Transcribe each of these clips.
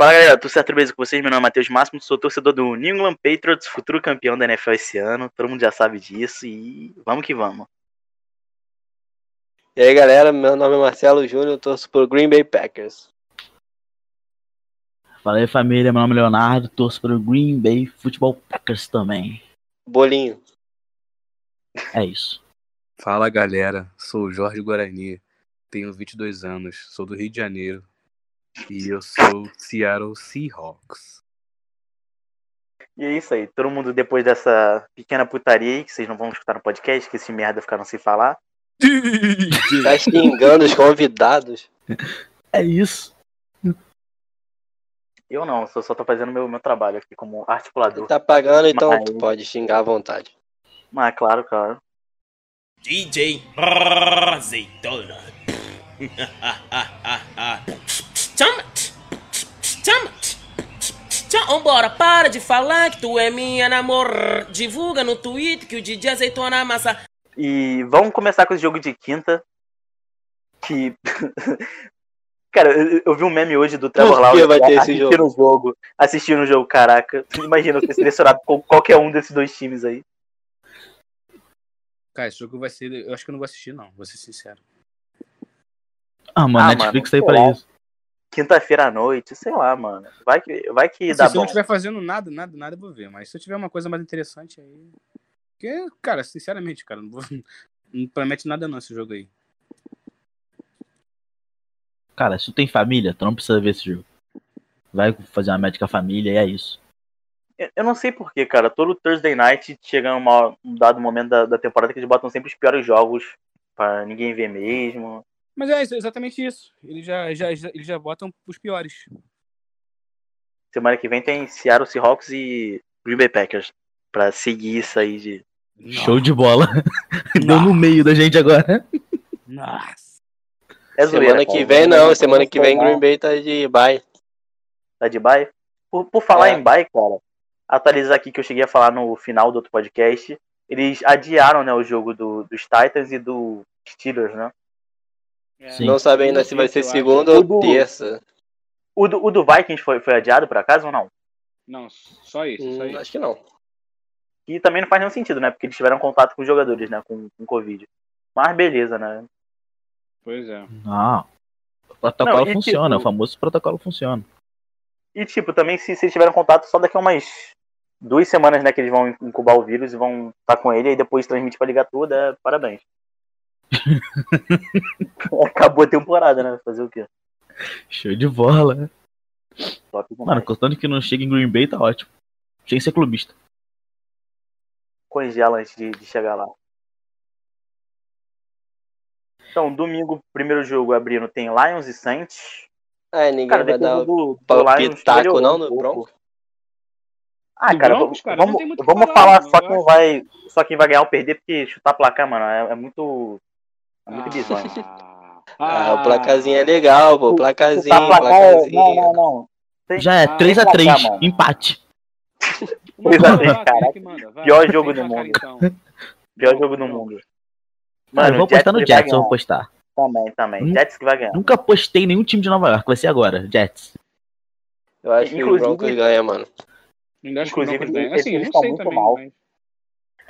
Fala galera, tudo certo beleza com vocês? Meu nome é Matheus Máximo, sou torcedor do New England Patriots, futuro campeão da NFL esse ano. Todo mundo já sabe disso e vamos que vamos. E aí galera, meu nome é Marcelo Júnior, torço pro Green Bay Packers. Fala aí família, meu nome é Leonardo, torço pro Green Bay Football Packers também. Bolinho. É isso. Fala galera, sou o Jorge Guarani, tenho 22 anos, sou do Rio de Janeiro e eu sou Seattle Seahawks. E é isso aí, todo mundo depois dessa pequena putaria aí, que vocês não vão escutar no podcast, que esse merda ficaram sem falar. Tá xingando os convidados. É isso. Eu não, só, só tô fazendo meu, meu trabalho aqui como articulador. Tá pagando, então Mas- pode xingar à vontade. Mas claro, claro. DJ Azeitona. Chama! Chama! Chama! Vambora, para de falar que tu é minha namor. Divulga no Twitter que o DJ Azeitona amassa. E vamos começar com esse jogo de quinta. Que. Cara, eu, eu vi um meme hoje do Trevor Lawrence vai ter esse assistindo o jogo. Assistindo o jogo, caraca. Imagina eu ser selecionado com qualquer um desses dois times aí. Cara, esse jogo vai ser. Eu acho que eu não vou assistir, não, vou ser sincero. Ah, mano, Ah, Netflix mano, tá aí pra isso. Quinta-feira à noite, sei lá, mano. Vai que, vai que Assim, dá se eu bom. não estiver fazendo nada, nada, nada, eu vou ver. Mas se eu tiver uma coisa mais interessante aí. Porque, cara, sinceramente, cara, não, vou... não promete nada não esse jogo aí. Cara, se tu tem família, tu não precisa ver esse jogo. Vai fazer uma médica família e é isso. Eu- Eu não sei porquê, cara. Todo Thursday night chega uma- um dado momento da, da temporada que eles botam sempre os piores jogos pra ninguém ver mesmo. Mas é isso, exatamente isso. Eles já, já, já, eles já botam os piores. Semana que vem tem Seattle Seahawks e Green Bay Packers. Pra seguir isso aí de. Show de bola. Deu no meio da gente agora. Nossa. É zoeira, Semana que vem não, semana que vem Green Bay tá de bye. Tá de bye? Por, por falar É. em bye, cara, atualizar aqui que eu cheguei a falar no final do outro podcast. Eles adiaram, né, o jogo do, dos Titans e do Steelers, né? Sim. Não sabe ainda se vai ser segunda ou terça. O do, o do Vikings foi, foi adiado, por acaso, ou não? Não, só isso, só Hum, isso. acho que não. E também não faz nenhum sentido, né? Porque eles tiveram contato com os jogadores, né? Com, com Covid. Mas beleza, né? Pois é. Não. O protocolo Não, e funciona, tipo- o famoso protocolo funciona. E, tipo, também se, se eles tiveram contato só daqui a umas duas semanas, né? Que eles vão incubar o vírus e vão estar com ele e depois transmitir pra ligar tudo, é parabéns. Acabou a temporada, né? Fazer o quê? Show de bola. Top demais. Mano, contando que não chega em Green Bay, tá ótimo. Que ser clubista. Congela antes de, de chegar lá. Então, domingo, primeiro jogo abrindo, tem Lions e Saints. É, ninguém Cara, vai dar do, do palpitaco Lions, não um no pouco. Broncos? Ah, cara, Broncos, cara, vamos, vamos falar, falar mano, só quem vai, só quem vai ganhar ou perder, porque chutar placar, mano, é, é muito, é muito bizonho. Ah, o placazinho é legal, pô. Placazinho, é- placazinho. não, não, não. Tem- Já é Ah, 3x3, placar, mano. empate. Pois é, cara. Vai, Pior jogo do mundo. então. Pior jogo do mundo. Mano, eu vou apostar no Jets, eu vou apostar. Também, também. Hum. Jets que vai ganhar. Nunca apostei em nenhum time de Nova York, vai ser agora, Jets. Eu acho que o Inclusive- Broncos ganha, mano. Inclusive, Broncos ganha. Assim, tá sei muito também. mal. mas-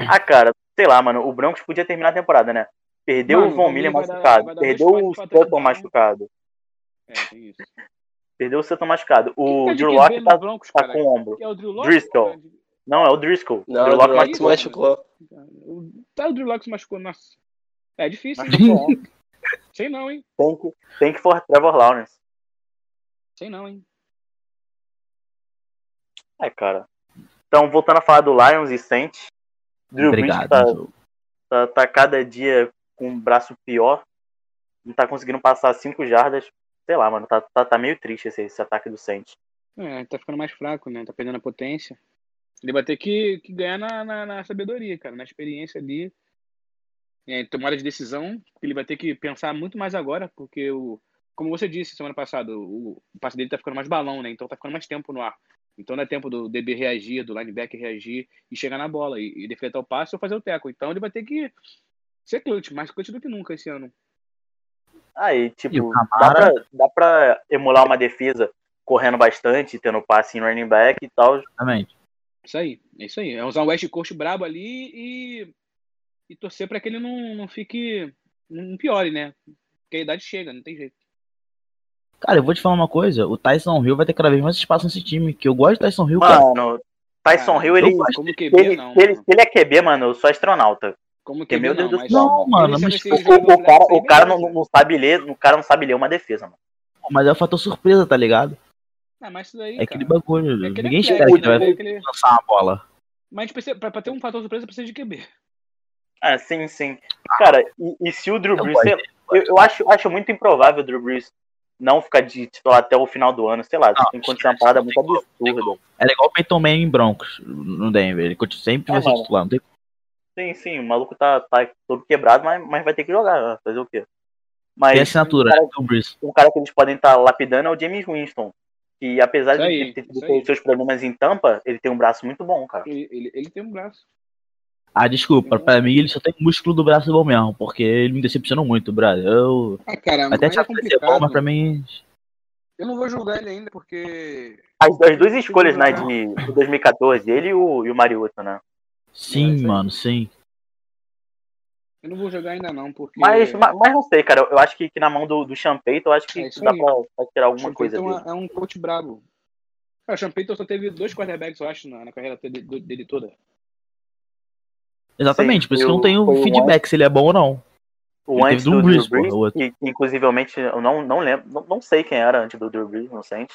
Ah, cara, sei lá, mano. O Broncos podia terminar a temporada, né? Perdeu Mano, o Von Miller machucado. dar Perdeu o Sutton touchdown. machucado. É, tem isso. Perdeu o Sutton machucado. O tá de Drew Locke tá, Broncos, tá com o ombro. É o Drew Locke? Driscoll. Não, é o Driscoll. Não, o Drew Locke se machucou. Tá, o Drew Locke se machucou, nossa. É difícil, hein? Machucou ontem. Sei não, hein? Tem que, tem que for Trevor Lawrence. Sei não, hein? É, cara. Então, voltando a falar do Lions e Saints. Drew Brees tá, tá, tá cada dia com um braço pior. Não tá conseguindo passar 5 jardas. Sei lá, mano. Tá, tá, tá meio triste esse, esse ataque do Saints. É, tá ficando mais fraco, né? Tá perdendo a potência. Ele vai ter que, que ganhar na, na, na sabedoria, cara, na experiência ali. É, tomada de decisão, ele vai ter que pensar muito mais agora, porque o. Como você disse semana passada, o, o passe dele tá ficando mais balão, né? Então tá ficando mais tempo no ar. Então é tempo do DB reagir, do linebacker reagir e chegar na bola e, e defletar o passe ou fazer o teco. Então ele vai ter que ser clutch, mais clutch do que nunca esse ano. Aí, tipo, E dá, pra, dá pra emular uma defesa correndo bastante, tendo passe em running back e tal. Exatamente. Isso aí, é isso aí. É usar um West Coast brabo ali e, e torcer pra que ele não, não fique. não piore, né? Porque a idade chega, não tem jeito. Cara, eu vou te falar uma coisa. O Tyson Hill vai ter cada vez mais espaço nesse time. Que eu gosto do Tyson Hill, cara. Mano, Tyson Cara, Hill, ele. Como Se QB, ele, não. ele, mano. se ele é QB, mano, eu sou astronauta. Como QB, meu Deus não, do céu. Não, mano, mas O, o cara, o cara não, não sabe ler, o cara não sabe ler uma defesa, mano. Mas é o fator surpresa, tá ligado? Ah, mas isso daí. É aquele cara, bagulho. é aquele Ninguém espera que ele vai É aquele- lançar uma bola. Mas a gente precisa, pra, pra ter um fator surpresa precisa de QB. Ah, sim, sim. Cara, e, e se o Drew Brees. sei- Eu, eu acho, acho muito improvável o Drew Brees não ficar de titular até o final do ano, sei lá, Não, tem que acontecer uma parada muito absurda. É igual o Peyton Manning em Broncos, no Denver. Ele continua- sempre vai É, ser titular. Não tem... Sim, sim, o maluco tá, tá todo quebrado, mas, mas vai ter que jogar, vai fazer o quê? Mas tem assinatura, cara- né? Um cara que eles podem estar lapidando é o James Winston. Que apesar Isso de aí, ter tido seus problemas em Tampa, ele tem um braço muito bom, cara. Ele, ele, ele tem um braço. Ah, desculpa. Pra mim, ele só tem músculo do braço bom mesmo. Porque ele me decepcionou muito, brother. Eu Ah, cara, até mas é tinha que ser bom, mas pra mim. Eu não vou julgar ele ainda, porque. As, as duas escolhas, né, de, de 2014, ele e o, e o Mariota, né? Sim, É, mano, sim. Eu não vou jogar ainda não, porque. Mas, mas, mas não sei, cara. Eu, acho que, que na mão do, do Champeito, eu acho que É dá pra, pra tirar alguma Sean coisa Payton dele. é, é um coach brabo. Cara, o Sean Payton só teve dois quarterbacks, eu acho, na, na carreira dele, do- dele toda. Exatamente, Sim, por isso que eu não tenho feedback se ele é bom ou não. O Ele antes do do Brees, Drew Brees, porra, inclusivamente eu não, não lembro, não, não sei quem era antes do Drew Brees no Saints.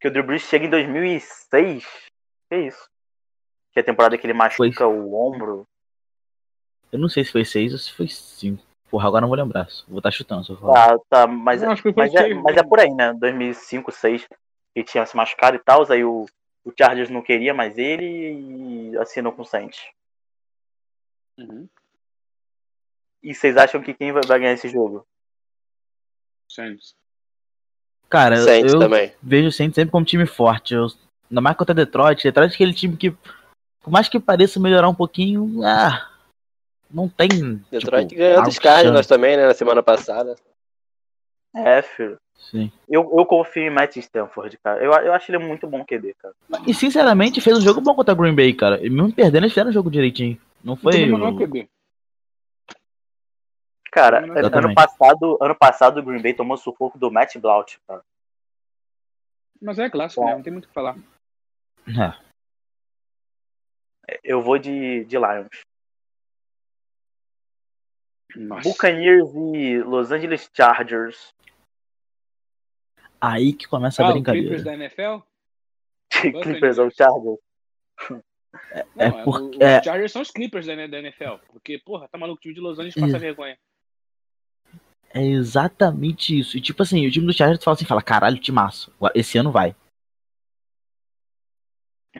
Que o Drew Brees chega em 2006. Que isso? Que é a temporada que ele machuca o ombro. Eu não sei se foi 6 ou se foi 5. Porra, agora não vou lembrar. Vou estar chutando, se eu falar. Tá, tá, mas, Não, acho que foi mas, é, seis, mas é por aí, né? 2005, 2006, que tinha se machucado e tal, aí o, o Chargers não queria mais ele e assinou com o Saints. Uhum. E vocês acham que quem vai, vai ganhar esse jogo? Saints. Cara, Saints eu também. vejo o Saints sempre como time forte. Eu, ainda mais contra Detroit. Detroit é aquele time que, por mais que pareça melhorar um pouquinho, ah, não tem. Detroit tipo, ganhou dos Cardinals também, né, na semana passada. É, filho. Sim. Eu, eu confio em Matt Stanford, cara. Eu, eu acho ele muito bom QB, cara. E sinceramente, fez um jogo bom contra Green Bay, cara. E mesmo perdendo, eles fizeram o jogo direitinho. Não foi. Não é o- QB. Cara, Exatamente. ano passado, ano passado o Green Bay tomou sufoco do Matt Blount, cara. Mas é clássico, né? Não tem muito o que falar. É. Eu vou de, de Lions. Nossa. Buccaneers e Los Angeles Chargers. Aí que começa a Ah, o brincadeira. Clippers da NFL? Clippers ou Chargers? É Não, porque- o- é- Os Chargers são os Clippers da, da NFL. Porque, porra, tá maluco, o time de Los Angeles passa Isso. vergonha. É exatamente isso. E tipo assim, o time do Chargers fala assim, fala, caralho, timaço. Esse ano vai.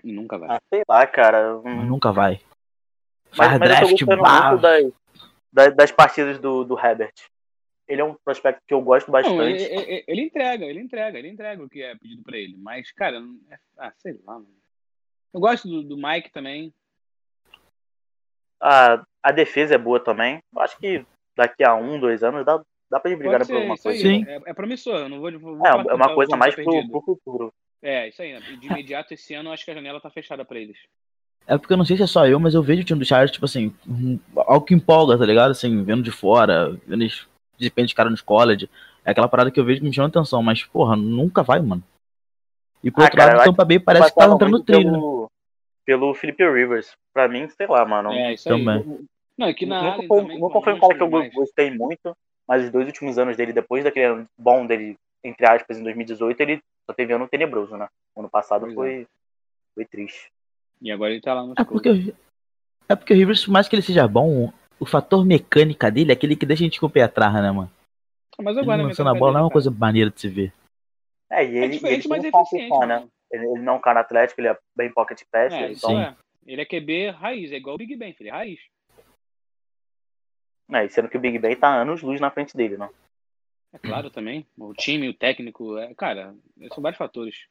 Nunca vai. Ah, sei lá, cara. Mas nunca vai. Mas, Faz mas eu tô draft, muito das, das, das partidas do, do Herbert. Ele é um prospecto que eu gosto Não, ele, bastante. ele- ele entrega, ele entrega, ele entrega o que é pedido pra ele. Mas, cara, não é- ah, sei lá. Mano. Eu gosto do, do Mike também. A, a defesa é boa também. Eu acho que daqui a um, dois anos dá, dá pra eles brigarem Pode por alguma coisa. Sim. É, é promissor. eu Não vou, vou É, é uma coisa time mais tá pro, pro futuro. É, isso aí. De imediato, esse ano, eu acho que a janela tá fechada pra eles. É porque eu não sei se é só eu, mas eu vejo o time do Chargers, tipo assim, um- algo que empolga, tá ligado? Assim, vendo de fora, vendo eles de repente cara nos college. É aquela parada que eu vejo que me chama atenção, mas, porra, nunca vai, mano. E por Ah, outro cara, lado, o Tampa Bay parece que tá entrando no trilho, né? pelo, pelo Felipe Rivers. Pra mim, sei lá, mano. É, isso aí. Também. Não, aqui na nunca foi, também, nunca foi um cara que eu gostei muito, mas os dois últimos anos dele, depois daquele ano bom dele, entre aspas, em 2018, ele só teve ano tenebroso, né? O ano passado Pois é. foi, foi triste. E agora ele tá lá no É porque, é porque o Rivers, por mais que ele seja bom, o fator mecânica dele é aquele que deixa a gente com o pé atrás, né, mano? Mas Ele agora lançando a bola não é uma coisa maneira de se ver. É, e É ele, diferente, ele mas é um eficiente, né? mano. Ele, ele não é um cara atlético, ele é bem pocket passer, É, então, Sim. é. Ele é QB raiz, é igual o Big Ben, filho. É raiz. né, e sendo que o Big Ben tá anos luz na frente dele, né? É claro também. O time, o técnico, é, cara, são vários fatores.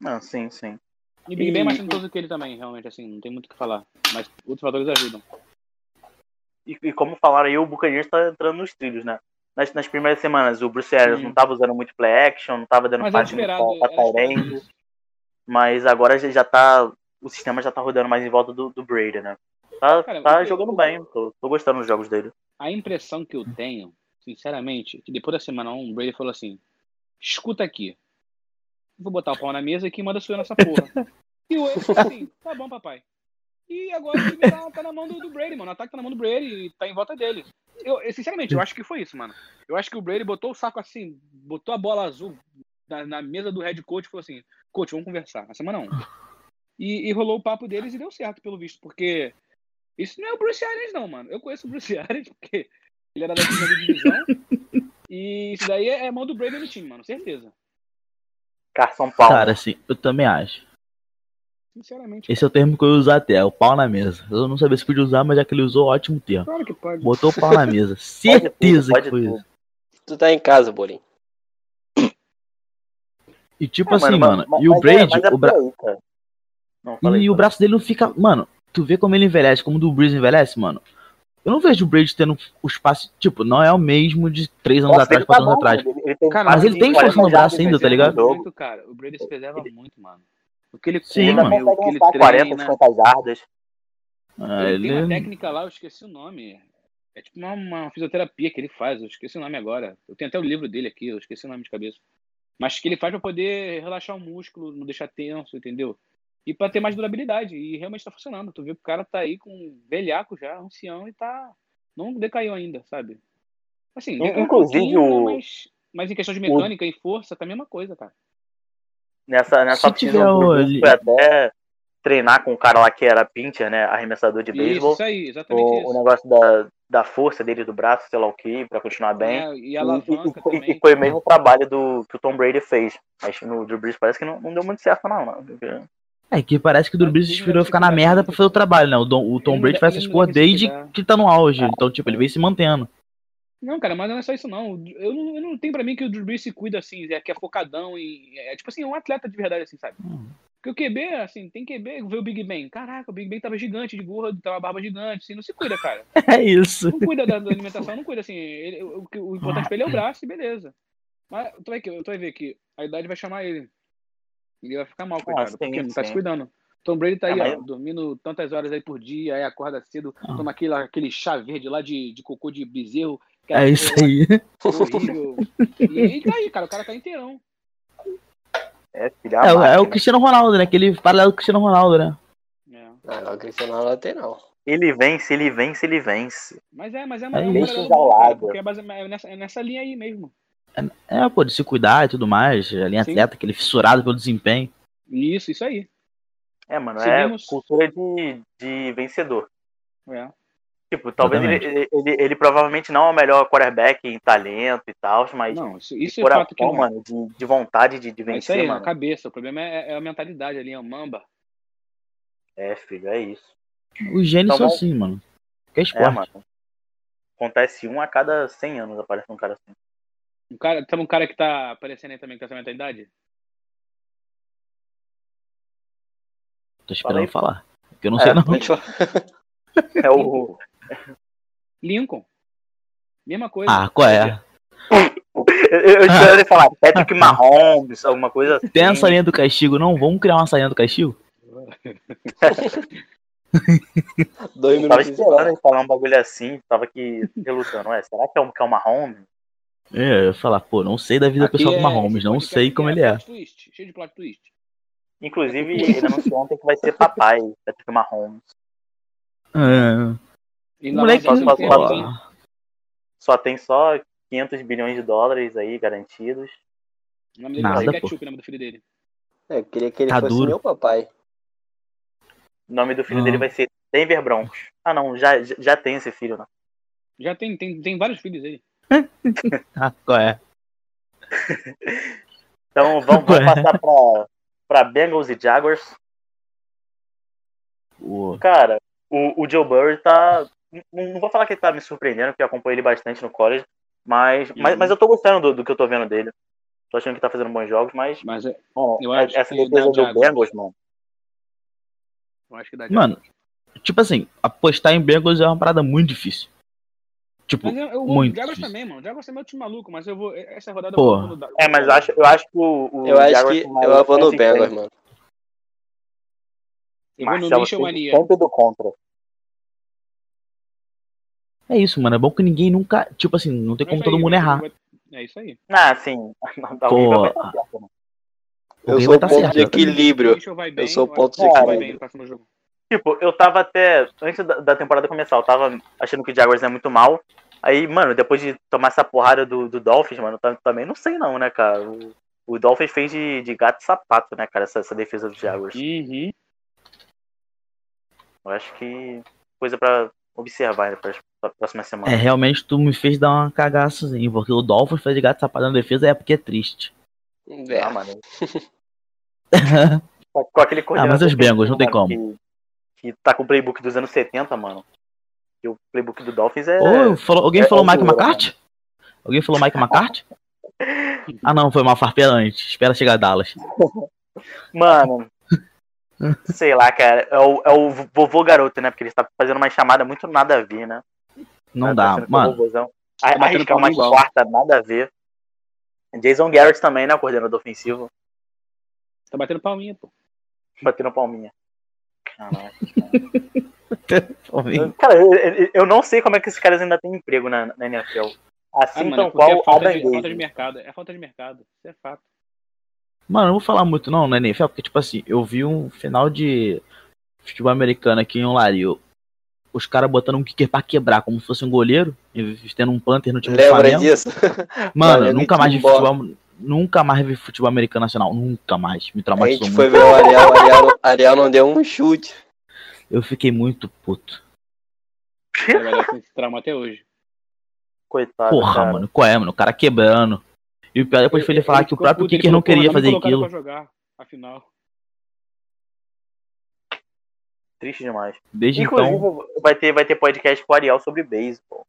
Não, sim, sim. E Big Ben é mais talentoso que ele também, realmente, assim, não tem muito o que falar. Mas outros fatores ajudam. E, e como falaram aí, o Buccaneers tá entrando nos trilhos, né? nas, nas primeiras semanas o Bruce Arians Sim. não tava usando muito play action, não tava dando Mas muito esperado. pra, end, isso. mas agora já, já tá. O sistema já tá rodando mais em volta do, do Brady, né? Tá, Cara, tá jogando o- bem, tô, tô gostando dos jogos dele. A impressão que eu tenho, sinceramente, que depois da semana 1, o Brady falou assim: escuta aqui. Vou botar o pau na mesa e quem manda eu nessa porra. E o falei assim: tá bom, papai. E agora o time tá, tá na mão do, do Brady, mano. O ataque tá na mão do Brady e tá em volta dele. Eu, eu, sinceramente, eu acho que foi isso, mano. Eu acho que o Brady botou o saco assim, botou a bola azul na, na mesa do head coach e falou assim: coach, vamos conversar, na semana 1. E, e rolou o papo deles e deu certo, pelo visto, porque isso não é o Bruce Arians, não, mano. Eu conheço o Bruce Arians porque ele era da segunda divisão. e isso daí é, é mão do Brady no time, mano, certeza. Carson Palmer. Cara, assim, eu também acho. Sinceramente. Esse é o termo que eu ia usar até, é o pau na mesa. Eu não sabia se podia usar, mas já que ele usou, ótimo termo. Claro que pode. Botou o pau na mesa. Certeza pode que foi tudo. isso. Tu tá em casa, Bolinho. E tipo É, assim, mano, mas- e o é- Brady, é o bra... Não, aí, e o braço dele não fica. Mano, tu vê como ele envelhece, como o do Breeze envelhece, mano. Eu não vejo o Brady tendo o espaço. Tipo, não é o mesmo de três anos Nossa, atrás, ele quatro tá anos atrás. ele- ele tem Cara, Mas ele tem 40 força no braço ainda, tá ligado? muito, cara. O Brady se preserva muito, mano. O que ele Sim, Ele come, mano. o que ele lançar 40, treina. 50 jardas. Ah, Ele tem uma ele... técnica lá, eu esqueci o nome. É tipo uma, uma fisioterapia que ele faz, eu esqueci o nome agora. Eu tenho até o livro dele aqui, eu esqueci o nome de cabeça. Mas que ele faz pra poder relaxar o músculo, não deixar tenso, entendeu? E pra ter mais durabilidade. E realmente tá funcionando. Tu vê que o cara tá aí com um velhaco já, ancião, e tá. Não decaiu ainda, sabe? Assim, decaiu um Inclusive, pouquinho, o- né, mas, mas em questão de mecânica e força, tá a mesma coisa, cara. Nessa, nessa o o- Brees foi até treinar com o cara lá que era pincher, né? Arremessador de Isso, beisebol. isso aí, exatamente O, o isso. negócio da, da força dele do braço, sei lá o que, pra continuar bem. É, e a alavanca e- e- também. e foi o mesmo trabalho do, que o Tom Brady fez. Mas no Drew Brees parece que não, não deu muito certo, não. não. É que parece que o Drew Brees ele esperou deve ficar se na merda pra fazer o trabalho, né? O, o Tom Brady deve- faz essas deve se desde que tá no auge. Então, tipo, ele vem se mantendo. Não, cara, mas não é só isso, não. Eu não, eu não tenho pra mim que o Drew Brees se cuida assim, é que é focadão e. É tipo assim, é um atleta de verdade, assim, sabe? Hum. Porque o QB, assim, tem QB, vê o Big Ben. Caraca, o Big Ben tava gigante de gordo, tava barba gigante, assim, não se cuida, cara. É isso. Não cuida da, da alimentação, não cuida assim. Ele, o, o- o importante pra ele é o braço e beleza. Mas tu vai, tu vai ver que a idade vai chamar ele. Ele vai ficar mal, coitado, sim, porque não tá sim. se cuidando. Tom Brady tá aí, Ah, ó, dormindo tantas horas aí por dia, aí acorda cedo, Ah. toma aquele, aquele chá verde lá de, de cocô de bezerro. que É isso aí. Horrível. E, e tá aí, cara, o cara tá inteirão. É, filha É, o- é o máquina. Cristiano Ronaldo, né? Aquele paralelo do Cristiano Ronaldo, né? É. Não, o Cristiano Ronaldo tem não. Ele vence, ele vence, ele vence. Mas é, mas é, É uma é é, base- é nessa, é nessa linha aí mesmo. É, pô, de se cuidar e tudo mais. A linha Sim. atleta, aquele fissurado pelo desempenho. Isso, isso aí. É, mano, Seguimos. é cultura de, de vencedor. É. Tipo, talvez ele, ele, ele, ele provavelmente não é o melhor quarterback em talento e tal, mas Não, isso, isso é por fato que não é. mano, de, de vontade de, de É isso vencer, aí, na mano. cabeça. O problema é, é a mentalidade ali, é o mamba. É, filho, é isso. Os gênios Então, são assim, mano. Que é É, esporte. mano. Acontece um a cada 100 anos, aparece um cara assim. Um cara, sabe um cara que tá aparecendo aí também com essa mentalidade? Tô Fala aí. esperando falar. Porque eu não É, sei não. É o. Lincoln. Mesma coisa. Ah, qual é? Eu, eu esperando ele falar Patrick Mahomes, alguma coisa assim. Tem a salinha do castigo, não? Vamos criar uma salinha do castigo? Dois Eu tava minutos. de esperando ele falar um bagulho assim, tava aqui relutando. Ué, será que é o, que é o Mahomes? É, eu ia falar, pô, não sei da vida Aqui pessoal do é- Mahomes, esse não sei como ele é. plot twist, cheio de plot twist. Inclusive, ele anunciou ontem que vai ser papai, Patrick Mahomes. É, E o moleque, só- só- só- Só tem só 500 bilhões de dólares aí garantidos. O nome dele Nada, vai pô. Ketchup, o nome do filho dele. É, eu queria que ele Tá fosse duro. meu papai. O nome do filho Ah. dele vai ser Denver Broncos. Ah, não, já, já- já tem esse filho, né? Já tem, tem, tem vários filhos aí. ah, qual é? Então vamos, vamos Ué. passar pra, pra Bengals e Jaguars. O- Cara, o, o Joe Burrow tá. Não, não vou falar que ele tá me surpreendendo, porque eu acompanho ele bastante no college. Mas, mas, Uhum. mas eu tô gostando do, do que eu tô vendo dele. Tô achando que tá fazendo bons jogos, mas. Mas é- Bom, Eu acho essa que defesa do. Bengals, mano. eu acho que dá Mano, tipo assim, apostar em Bengals é uma parada muito difícil. Tipo, Mas eu, eu muito o Jaguars também, mano. O Jaguars também é um time maluco, mas eu vou. Essa rodada Pô. eu vou no É, mas eu acho, eu acho que o. o Eu acho que mais eu vou no. Bengals, mano. Eu vou no Marcelo Michel sempre- do contra. É isso, mano. É bom que ninguém nunca. Tipo assim, não tem É como todo aí, mundo errar. vai- É isso aí. Ah, sim. Né? Eu sou o ponto certo, de equilíbrio. Bem, sou eu acho ponto de o equilíbrio. Tipo, eu tava até. Antes da, da temporada começar, eu tava achando que o Jaguars é muito mal. Aí, mano, depois de tomar essa porrada do, do Dolphins, mano, eu também não sei não, né, cara? O, o Dolphins fez de, de gato e sapato, né, cara, essa, essa defesa do Jaguars. Uhum. Eu acho que coisa pra observar né, pra, pra próxima semana. É, realmente tu me fez dar uma cagaçazinha, porque o Dolphins fez de gato sapato na defesa é porque é triste. É. Ah, mano. Com com aquele Ah, mas os Bengals, não tem como. Que, tá com o playbook dos anos 70, mano. E o playbook do Dolphins é. Ô, falou- alguém é- falou é Mike zoeira, McCarthy? Alguém falou Mike McCarthy? Ah não, foi uma farpela antes. Espera chegar a Dallas. Mano. sei lá, cara. É o, é o vovô garoto, né? Porque ele tá fazendo uma chamada muito nada a ver, né? Não Tá dá, é o mano. Tá batendo arriscar uma palma igual. quarta, nada a ver. Jason Garrett também, né? Coordenador ofensivo. Tá batendo palminha, pô. Batendo palminha. Caraca. Cara, eu, eu- não sei como é que esses caras ainda têm emprego na, na NFL. Ah, Assim mano, é tão porque qual é falta Adam de, falta de mercado. É falta de mercado. Isso é fato. Mano, eu não vou falar muito não na NFL, porque tipo assim, eu vi um final de futebol americano aqui em Olario. Os caras botando um kicker pra quebrar, como se fosse um goleiro, e tendo um punter no time do Lembra Flamengo. disso? Mano, Flamengo nunca e mais vi futebol. Nunca mais vi futebol americano nacional. Nunca mais. Me A traumatizou gente muito. foi ver o Ariel, o Ariel, Ariel não deu um chute. Eu fiquei muito puto. A galera tem esse trauma até hoje. Coitado. Porra, cara. mano, qual é, mano? O cara quebrando. E o pior depois foi ele falar que o próprio kicker não queria "Porra, tá me fazer aquilo. Pra jogar, afinal. Triste demais. Desde Inclusive, então. vai, ter, vai ter podcast com o Ariel sobre beisebol.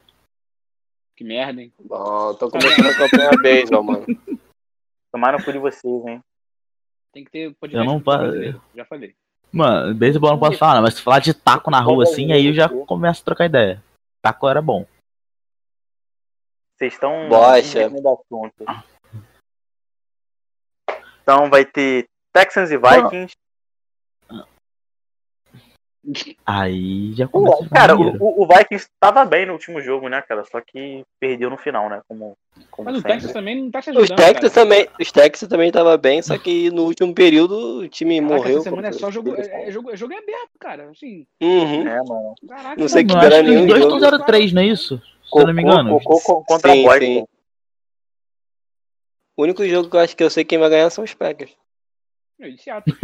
Que merda, hein? Bom, tô começando a acompanhar beisebol, mano. Tomaram por de vocês, hein? Tem que ter Eu podcast não com futebol pa- brasileiro, Já falei. Mano, beisebol eu não posso falar, não, mas se falar de taco na rua assim, aí eu já começo a trocar ideia. Taco era bom. Vocês estão. Bocha. do assunto. Então vai ter Texans e Vikings. Aí já ficar cara, o, o Vikings tava bem no último jogo, né, cara? Só que perdeu no final, né? Como, como Mas o. Texas também não tá se Os ajudando, Texas cara. também, os Texas também tava bem, só que no último período o time Caraca, morreu. Essa semana é só jogo, é, é jogo, é jogo aberto, cara. Assim, Uhum. É, mano. caraca. Não sei mano. que que os nenhum dois jogo. estão 0-3, não é isso? Se eu não me engano. Cocô co- contra Sim, a sim. O único jogo que eu acho que eu sei quem vai ganhar são os Packers. É, de Seattle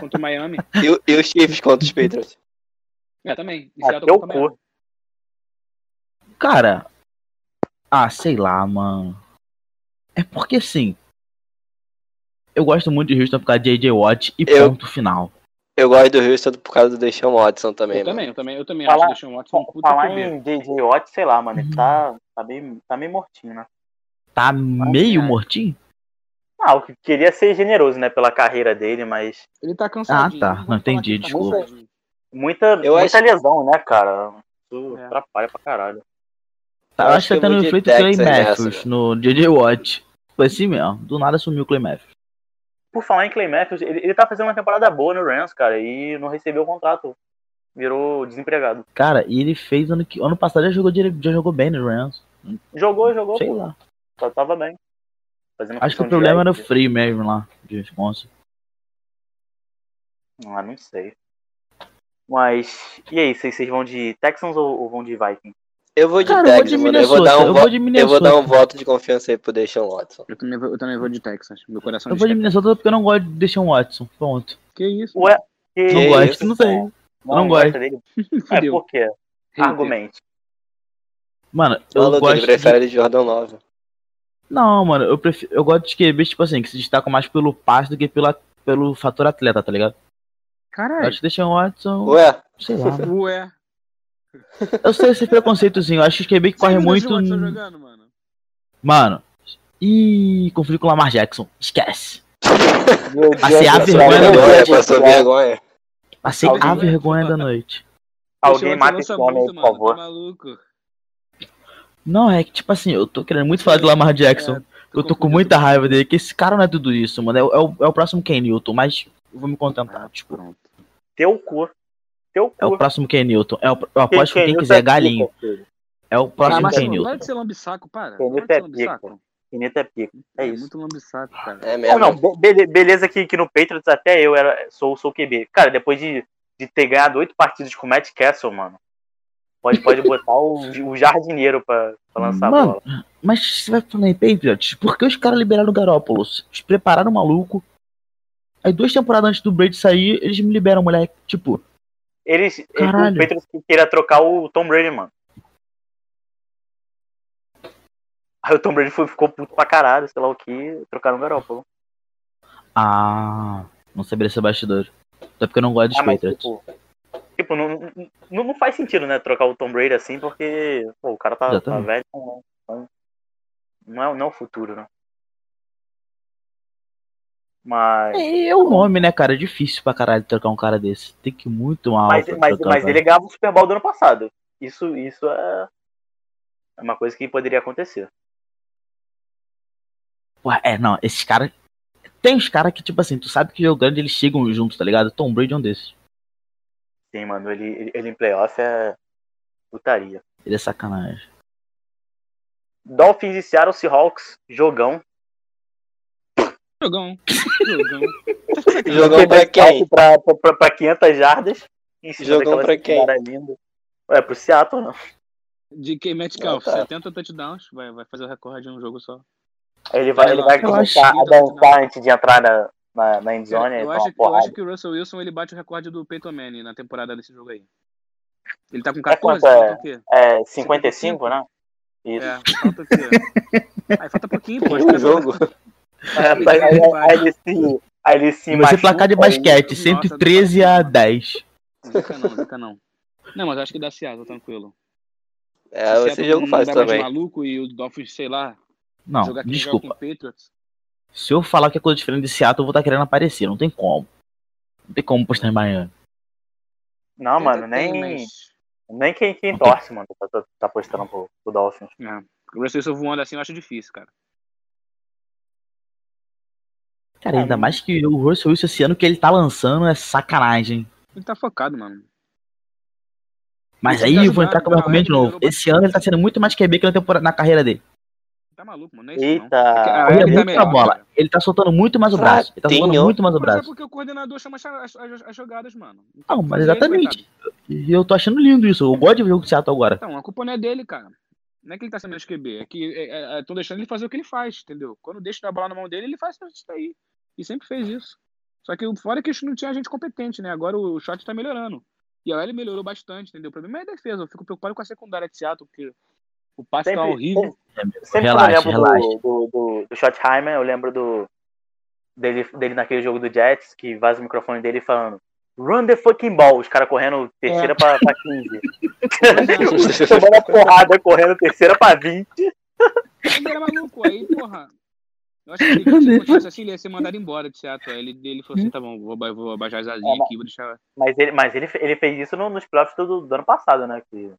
contra, o Miami. E, e os Chiefs contra os Patriots. É, também. De Ah, Seattle contra o Miami. Cara. Ah, sei lá, mano. É porque assim. Eu gosto muito de Houston por causa de J.J. Watt e Eu- ponto final. Eu gosto do Houston por causa do Deshaun Watson também, Eu mano. também, eu também, eu também Falar- acho que o Deshaun Watson um puta Falar em JJ Watt, sei lá, mano. Ele tá, tá, meio, tá meio mortinho, né? Tá meio é. mortinho? Ah, o que queria ser generoso, né? Pela carreira dele, mas Ele tá cansadinho. Ah, tá. Não, entendi, tá desculpa. cansadinho. muita, Eu muita acho- lesão, né, cara? Isso É. atrapalha pra caralho. Tá, Eu acho que tá tendo efeito Clay Texas nessa, Matthews no J.J. Watt. Foi assim mesmo. Do nada sumiu o Clay Matthews. Por falar em Clay Matthews, ele, ele tá fazendo uma temporada boa no Rams, cara, e não recebeu o contrato. Virou desempregado. Cara, e ele fez ano que. Ano passado já jogou, já jogou bem no Rams. Jogou, jogou, Sei pô. lá. Tá- Tava bem. Fazendo Acho que o problema era o frio mesmo lá, de Wisconsin. Ah, não sei. Mas, e aí, vocês, vocês vão de Texans ou, ou vão de Vikings? Eu vou de Cara, eu vou. Eu dar um Eu vo- vou eu dar um voto de confiança aí pro Deshaun Watson. Eu também, vou, eu também vou de Texas. Meu coração Eu vou de Minnesota porque eu não gosto de deixar um Watson. Ponto. Que isso? Ué, que Não gosto, isso? não sei. não gosta gosto. dele? É, por quê? Argumente. Mano, eu Maluco, gosto. ele de- prefere de Jordan Love. Não, mano, eu prefiro. Eu gosto de QB, tipo assim, que se destacam mais pelo passe do que pela, pelo fator atleta, tá ligado? Eu Caralho. acho que deixar um Watson. Ué, Sei lá. Ué. Eu sei esse preconceitozinho. Eu acho que os QB que corre o muito. Watson jogando, mano? Mano. Ih, confundiu com o Lamar Jackson. Esquece. Ser a vergonha da vergonha, do passou vergonha. Passei a vergonha da noite. Alguém mata esse homem aí, por mano. favor. Tá maluco. Não, é que, tipo assim, eu tô querendo muito falar de Lamar Jackson. eu tô com muita raiva dele, que esse cara não é tudo isso, mano. É, o- é o, é o próximo Ken Newton, mas eu vou me contentar, tipo. Pronto. Teu cu. Teu cu. É o próximo Ken Newton. É o, eu aposto que quem Newton quiser é galinho. pica, filho. É o Ah, próximo mas Ken para Newton. de ser lambisaco, para. Quem Para Newton de é ser lambisaco. pica. Quineta é. É isso. muito lambisaco, cara. É Não, mesmo. não, be- be- beleza que, que no Patriots até eu era, sou, sou QB. Cara, depois de, de ter ganhado oito partidas com o Matt Castle, mano, pode, pode botar o, o jardineiro pra, pra lançar Mano, a bola. Mas você vai falar em Patriots, por que os caras liberaram o Garoppolo? Eles prepararam o maluco. Aí duas temporadas antes do Brady sair, eles me liberam o moleque. Tipo, Eles, ele- Caralho. o Patriots queria trocar o Tom Brady, mano. Aí o Tom Brady foi, ficou puto pra caralho, sei lá o que, trocaram o Garoppolo. ah, não sabia esse bastidor. Até porque eu não gosto dos Ah, mas, Patriots. tipo, tipo não, não, não faz sentido, né, trocar o Tom Brady assim, porque pô, o cara tá, tá velho, não, não, é, não é o futuro, né? Mas, É, é o nome, né, cara? É difícil pra caralho trocar um cara desse. Tem que ir muito mal. mas, mas, mas ele ganhava o Super Bowl do ano passado. Isso, isso é, é uma coisa que poderia acontecer. Ué, é, não, esses caras. Tem uns caras que, tipo assim, tu sabe que jogo grande eles chegam juntos, tá ligado? Tom Brady é um desses. Sim, mano, ele, ele, ele em playoff é putaria. Ele é sacanagem. Dolphins e Seattle Seahawks, jogão. Jogão. Jogão. Jogão pra quem? Pra, pra, pra 500 jardas. Jogão pra quem? linda. Ué, pro Seattle, não. De quem Metcalf, Ah, tá. 70 touchdowns, vai, vai fazer o recorde em um jogo só. Ele vai, ele vai começar a dançar antes de entrar na, na, na endzone. eu, então, acho, eu acho que o Russell Wilson ele bate o recorde do Peyton Manning na temporada desse jogo aí. Ele tá com É 14, quanto é? falta o quê? É 55, né? Isso. É, falta o quê? Aí falta pouquinho, pô. Um jogo. É, aí, ele se, aí ele se Vai ser placar de basquete, Nossa, 113 a 10. Zica não, zica não. Não, mas acho que dá Seattle, tranquilo. É, Se esse jogo não faz também. maluco e o Dolphins, sei lá, Não, jogar desculpa. o Patriots. Se eu falar que é coisa diferente de Seattle, eu vou estar querendo aparecer. Não tem como. Não tem como postar em Miami. Não, mano, nem, mas- nem quem, quem torce, mano, tá, tá, tá postando pro, pro Dolphins. É. O Russell Wilson voando assim eu acho difícil, cara. Cara, ainda mais que o Russell Wilson esse ano que ele tá lançando é sacanagem. Ele tá focado, mano. Mas Ele aí tá eu vou entrar com o meu tá argumento de novo. Esse ano ele tá sendo muito mais QB que na, temporada, na carreira dele. Tá maluco, mano. Não é isso, não. Eita! Ah, Ele é ele tá muito melhor, a bola. cara. Ele tá soltando muito mais o braço. Ele tá soltando muito mais o Mas é braço. porque o coordenador chama as, as- as jogadas, mano. Não, mas ele, exatamente. E eu tô achando lindo isso. Eu gosto de ver o Seattle agora. Então, a culpa não é dele, cara. Não é que ele tá sendo menos QB. É que é, é, tô deixando ele fazer o que ele faz, entendeu? Quando deixa a bola na mão dele, ele faz isso daí. E sempre fez isso. Só que o fora é que não tinha gente competente, né? Agora o shot tá melhorando. E a OL melhorou bastante, entendeu? O problema é a defesa. Eu fico preocupado com a secundária de Seattle, porque o passe tá Sempre- horrível. Sempre Relaxa, eu lembro relaxa. do, do, do, Schottheimer, eu lembro do, dele, dele naquele jogo do Jets, que vaza o microfone dele falando Run the fucking ball, os caras correndo terceira pra, pra 15. Tomando a porrada, correndo terceira pra 20. Ele era maluco. Aí, porra. Eu acho que ele, se continuasse assim, ele ia ser mandado embora de Seattle. Ele, ele falou assim: tá bom, vou, vou abaixar as asinhas aqui, vou deixar. Mas ele, mas ele, ele fez isso no- nos playoffs do, do ano passado, né? Que,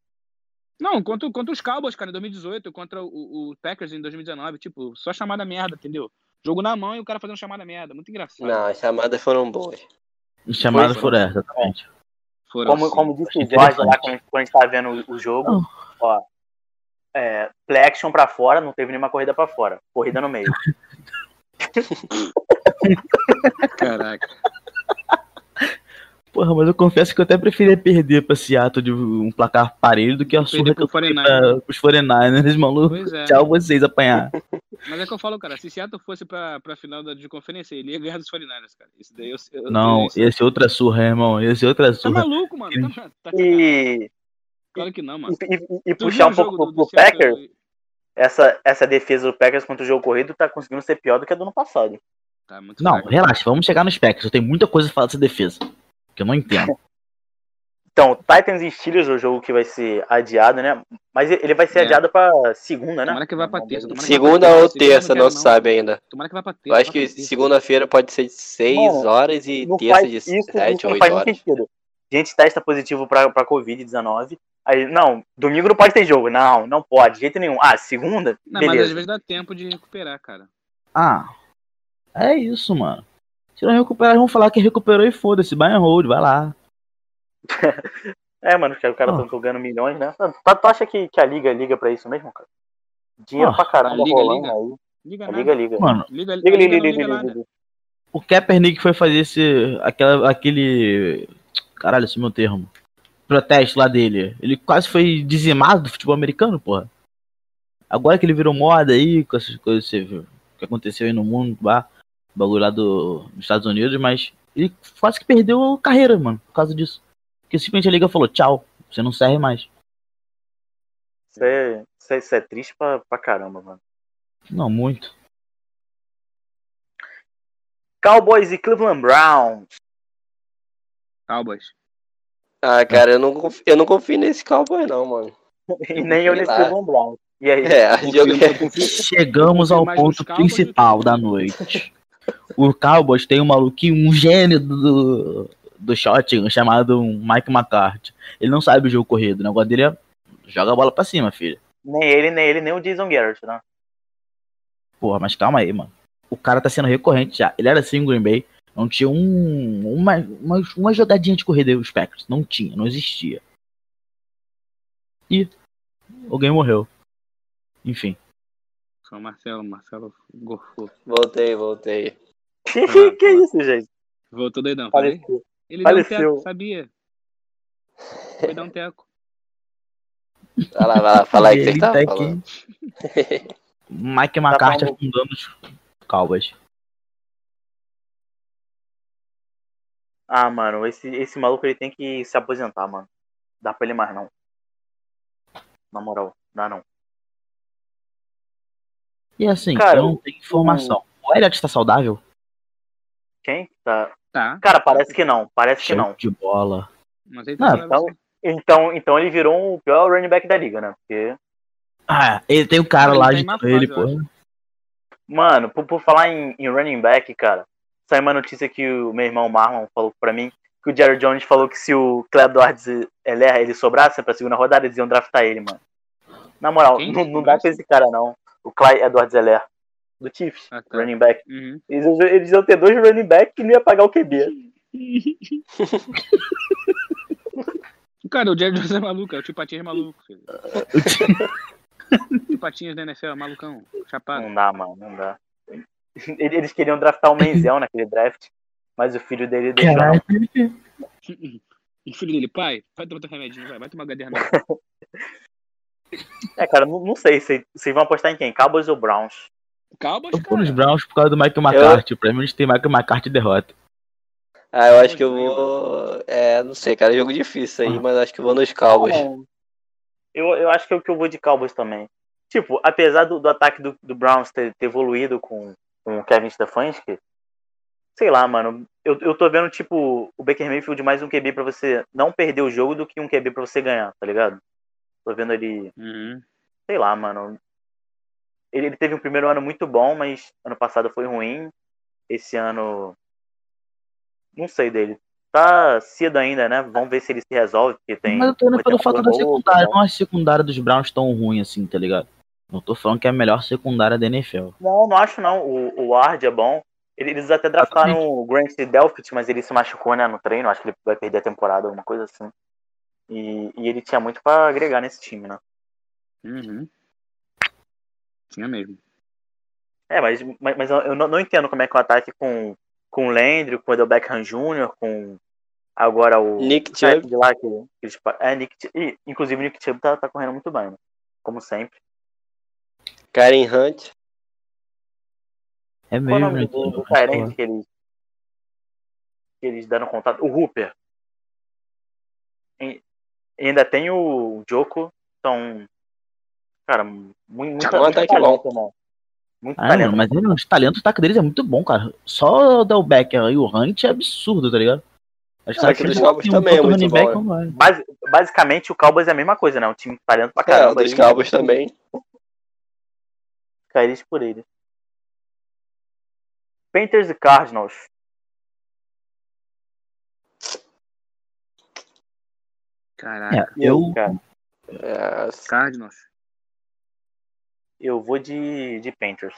Não, contra, contra os Cowboys, cara, em 2018, contra o, o Packers em 2019. Tipo, só chamada merda, entendeu? Jogo na mão e o cara fazendo chamada merda. Muito engraçado. Não, as chamadas foram boas. Os chamados Foi, foram exatamente. Foram como, sim. como disse o Jorge lá quando, quando a gente tava vendo o, o jogo, Não. ó. É, play action pra fora, não teve nenhuma corrida pra fora. Corrida no meio. Caraca. Porra, mas eu confesso que eu até preferia perder pra Seattle de um placar parelho do que a surra que eu fui 49ers. pra, pros 49ers, maluco. É. Tchau vocês apanhar. Mas é que eu falo, cara, se Seattle fosse pra, pra final da, de conferência, ele ia ganhar dos 49ers, cara. Isso daí eu, eu Não, eu, esse é outra surra, irmão. Esse é outra Tá surra. maluco, mano. Tá, tá, tá, E, claro que não, mano. e, e- e puxar um pouco do- pro, do? Packers, essa, essa defesa do Packers contra o jogo corrido tá conseguindo ser pior do que a do ano passado. Tá muito Não, fraco. relaxa, vamos chegar nos Packers. Eu tenho muita coisa a falar dessa defesa. Que eu não entendo. Então, Titans e Steelers é o jogo que vai ser adiado, né? Mas ele vai ser É. adiado pra segunda, né? Tomara que vá pra terça. Segunda pra ou terça. Segunda terça, eu não não se sabe ainda. Tomara que vá pra terça. Eu acho que segunda-feira pode ser de 6 Mano, horas e Não terça de isso 7 não ou faz 8 muito horas. sentido. gente testa positivo pra, pra Covid-19. Aí, não, domingo não pode ter jogo. Não, não pode, de jeito nenhum. Ah, segunda? Não, mas às beleza. vezes dá tempo de recuperar, cara. Ah, é isso, mano. Se não recuperar, vão falar que recuperou e foda-se. Buy and hold, vai lá. É, mano, os caras Ah. estão ganhando milhões, né? Tu, tu acha que, que a Liga liga pra isso mesmo, cara? Dinheiro Ah, pra caramba a Liga rolando liga. aí. Liga. Liga liga. Mano, Liga, Liga, liga, Liga liga, liga liga, o Kaepernick foi fazer esse. Aquela, aquele. Caralho, esse é o meu termo. Protesto lá dele. Ele quase foi dizimado do futebol americano, porra. Agora que ele virou moda aí, com essas coisas você viu, que aconteceu aí no mundo, bah, bagulho lá do, dos Estados Unidos, mas ele quase que perdeu a carreira, mano, por causa disso. Porque simplesmente a liga falou, tchau, você não serve mais. Isso é, isso é, triste pra, pra caramba, mano. Não, muito. Cowboys e Cleveland Browns. Cowboys. Ah, cara, eu não, confio, eu não confio nesse cowboy, não, mano. E nem eu nesse lá. Cleveland Browns. E aí? É, Eu jogo confio- eu confio- Chegamos ao ponto principal da noite. O Cowboys tem um maluquinho, um gênio do, do shotgun chamado Mike McCarthy. Ele não sabe o jogo corrido, o negócio dele é joga a bola pra cima, filho. Nem ele, nem ele, nem o Jason Garrett, né? Porra, mas calma aí, mano. O cara tá sendo recorrente já. Ele era assim em Green Bay, não tinha um, uma, uma, uma jogadinha de corrida os Packers. Não tinha, não existia. E alguém morreu. Enfim. Só o Marcelo, Marcelo gorfou. Voltei, voltei. Que, que isso, gente? Voltou doidão, falei? Faleceu. Ele deu um Faleceu. teco, sabia? Foi dar um teco. Vai lá, vai lá, fala aí que você Ele tá tá aqui. falando. Mike McCarthy falando- afundando os Cowboys. Ah, mano, esse, esse maluco ele tem que se aposentar, mano. Dá pra ele mais não. Na moral, dá não. E assim, Cara, não tenho informação. O Elliot tá saudável? Quem? Tá. Tá. Cara, parece que não. Parece que Show não. de bola. Mas ele Não, tá então- Então, então ele virou o pior running back da liga, né? Porque, Ah, ele tem o cara Ele lá tá de ele, pô. mano, por, por falar em, em running back, cara, saiu uma notícia que o meu irmão Marlon falou pra mim que o Jared Jones falou que se o Cleo Edwards ele, ele sobrasse pra segunda rodada, eles iam draftar ele, mano. Na moral, Quem? não, não dá pra esse cara, não. O Clyde Edwards Heller, do Chiefs, Ah, tá. running back. Uhum. Eles, iam- eles iam ter dois running back que não ia pagar o QB. Cara, o Jared Jones é maluco, é o tio Patinhas maluco, filho. tio Patinhas da NFL, malucão, chapado. Não dá, mano, não dá. Eles queriam draftar o Menzel naquele draft, mas o filho dele deixou. O filho dele, pai, vai tomar teu remedinho, vai, vai tomar HD remédio. É, cara, não, não sei. se- Vocês vão apostar em quem? Cowboys ou Browns? Cowboys, Eu vou nos cara. Browns por causa do Mike McCarthy. Pra mim, eles têm Mike McCarthy derrota. Ah, eu acho que eu vou. É, não sei, cara, é jogo difícil aí, mas acho que eu vou nos Cowboys. Eu, eu acho que eu, que eu vou de Cowboys também. Tipo, apesar do, do ataque do, do Browns ter, ter evoluído com, com o Kevin Stefanski, sei lá, mano. Eu, eu tô vendo, tipo, o Baker Mayfield mais um QB pra você não perder o jogo do que um QB pra você ganhar, tá ligado? Tô vendo ele, Uhum. sei lá, mano. Ele, ele teve um primeiro ano muito bom, mas ano passado foi ruim. Esse ano. Não sei dele. Tá cedo ainda, né? Vamos ver se ele se resolve, porque tem. Mas eu tô indo pelo um fato da secundária. bom. Não acho a secundária dos Browns tão ruim assim, tá ligado? Não tô falando que é a melhor secundária da NFL. Não, não acho não. O, o Ward é bom. Eles até draftaram o Grant Delpit, mas ele se machucou, né, no treino. Acho que ele vai perder a temporada, alguma coisa assim. E, e ele tinha muito pra agregar nesse time, né? Uhum. Tinha mesmo. É, mas, mas, mas eu não, não entendo como é que o ataque com, com o Landry, com o Odell Beckham Jr., com agora o Nick Chubb. de lá que, que é, Nick, e, inclusive o Nick Chubb tá, tá correndo muito bem, né? Como sempre. Karen Hunt. É Qual o mesmo, nome do, do porra. que eles que eles deram contato? O Hooper. E ainda tem o Joko. Então, cara, muito, É ataque talento, né? Muito Ah, talento. mano, mas ele, os talentos, o tackle deles é muito bom, cara. Só o Del Becker e o Hunt é absurdo, tá ligado? Acho Ah, aquele eles dos Cowboys um também é muito running bom, back, é. não. Basi- basicamente, o Cowboys é a mesma coisa, né? Um time talento pra É, o caramba. dos aí, Cowboys também. Cairia por eles. Panthers e Cardinals. Caraca. É, eu. cara, É, Cardinals. Eu vou de, de Panthers.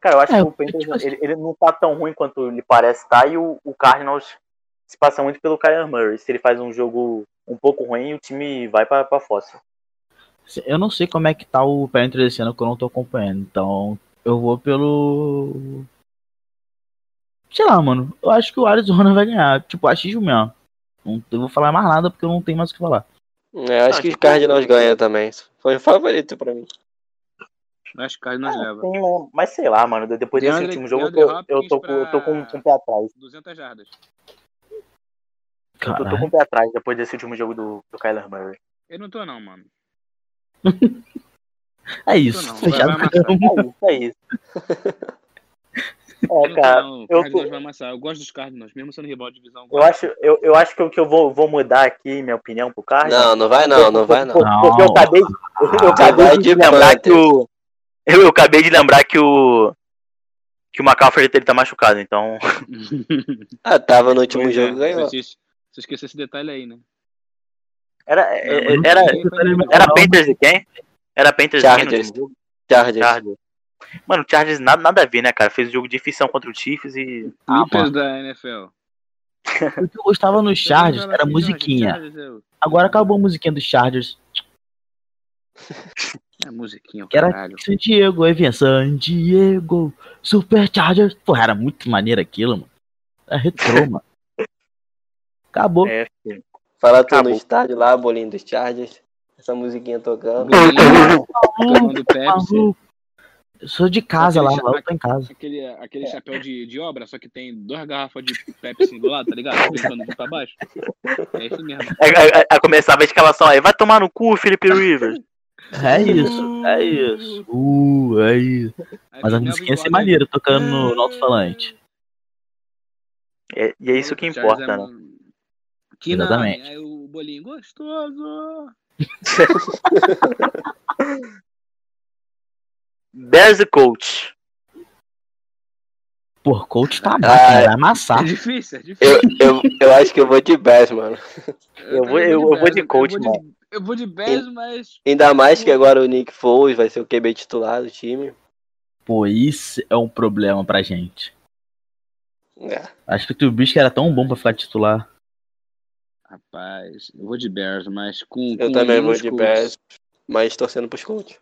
Cara, eu acho É, que o Panthers tipo ele, ele não tá tão ruim quanto ele parece estar e o, o Cardinals se passa muito pelo Kyler Murray. Se ele faz um jogo um pouco ruim, o time vai pra, pra fossa. Eu não sei como é que tá o Panthers esse ano que eu não tô acompanhando. Então, eu vou pelo. Sei lá, mano. Eu acho que o Arizona vai ganhar. Tipo, achismo mesmo. Não eu vou falar mais nada porque eu não tenho mais o que falar. é, acho Ah, que os tipo- Cardinals ganham também. Foi o favorito pra mim. Acho que Cardinals Ah, leva. né? mas sei lá, mano. Depois desse último jogo, eu tô, eu tô, com- eu tô com, com o pé atrás. 200 jardas. Eu tô, tô com o pé atrás depois desse último jogo do, do Kyler Murray. Eu não tô não, mano. É isso. Não, vai- Fechado vai amassar. É isso, é isso. Eu É, cara, não. O eu, Cardinals tô- vai amassar. Eu gosto dos Cardinals, mesmo sendo rival de divisão. eu acho, eu, eu acho que, o que eu vou, vou mudar aqui minha opinião pro Cardinals. Não, não vai não, não vai não. Porque eu acabei, eu acabei de, de lembrar que o. Eu, eu acabei de lembrar que o. Que o McCaffrey ele tá machucado, então. Ah, tava no último Pois é, jogo ganhou. Você, você esqueceu esse detalhe aí, né? Era. é- é- Era, era Panthers e quem? Era Panthers e quem Chargers. Chargers. Mano, o Chargers nada, nada a ver, né, cara? Fez jogo de ficção contra o Chiefs e. Ah, Clippers mano. da NFL. O que eu gostava no Chargers era a musiquinha. Agora acabou a musiquinha dos Chargers. É musiquinha, Que era caralho. San Diego, aí vinha San Diego, Super Chargers. Pô, era muito maneiro aquilo, mano. Era retrô, mano. Acabou. É, filho. Fala tu no estádio lá, bolinho dos Chargers. Essa musiquinha tocando. Bolinho, tomando Pepsi. Eu sou de casa Aquele lá, lá cha- eu tô em casa. Aquele, aquele chapéu de, de obra, só que tem duas garrafas de Pepsi do lado, tá ligado? De pra baixo. É esse mesmo. Aí, aí- aí começava a escalação aí, vai tomar no cu, Felipe Rivers. É isso, é isso. Uh, é isso. Mas a tem musiquinha ia ser maneira tocando no, no alto-falante. É- e é isso que importa, é né? Que não, Exatamente. aí o bolinho gostoso. Bears e Coach. Pô, coach tá Ah, máquina, vai É amassar. difícil, é difícil. Eu, eu, eu acho que eu vou de Bears, mano. eu vou- eu- eu vou de Bears, coach, eu vou de- Eu vou de Bears, mas. Ainda mais que agora o Nick Foles vai ser o QB titular do time. Pô, isso é um problema pra gente. É. Acho que o Trubisky era tão bom pra ficar titular. Rapaz, eu vou de Bears, mas com. Eu com também vou de Colts. Bears, mas torcendo pros coach.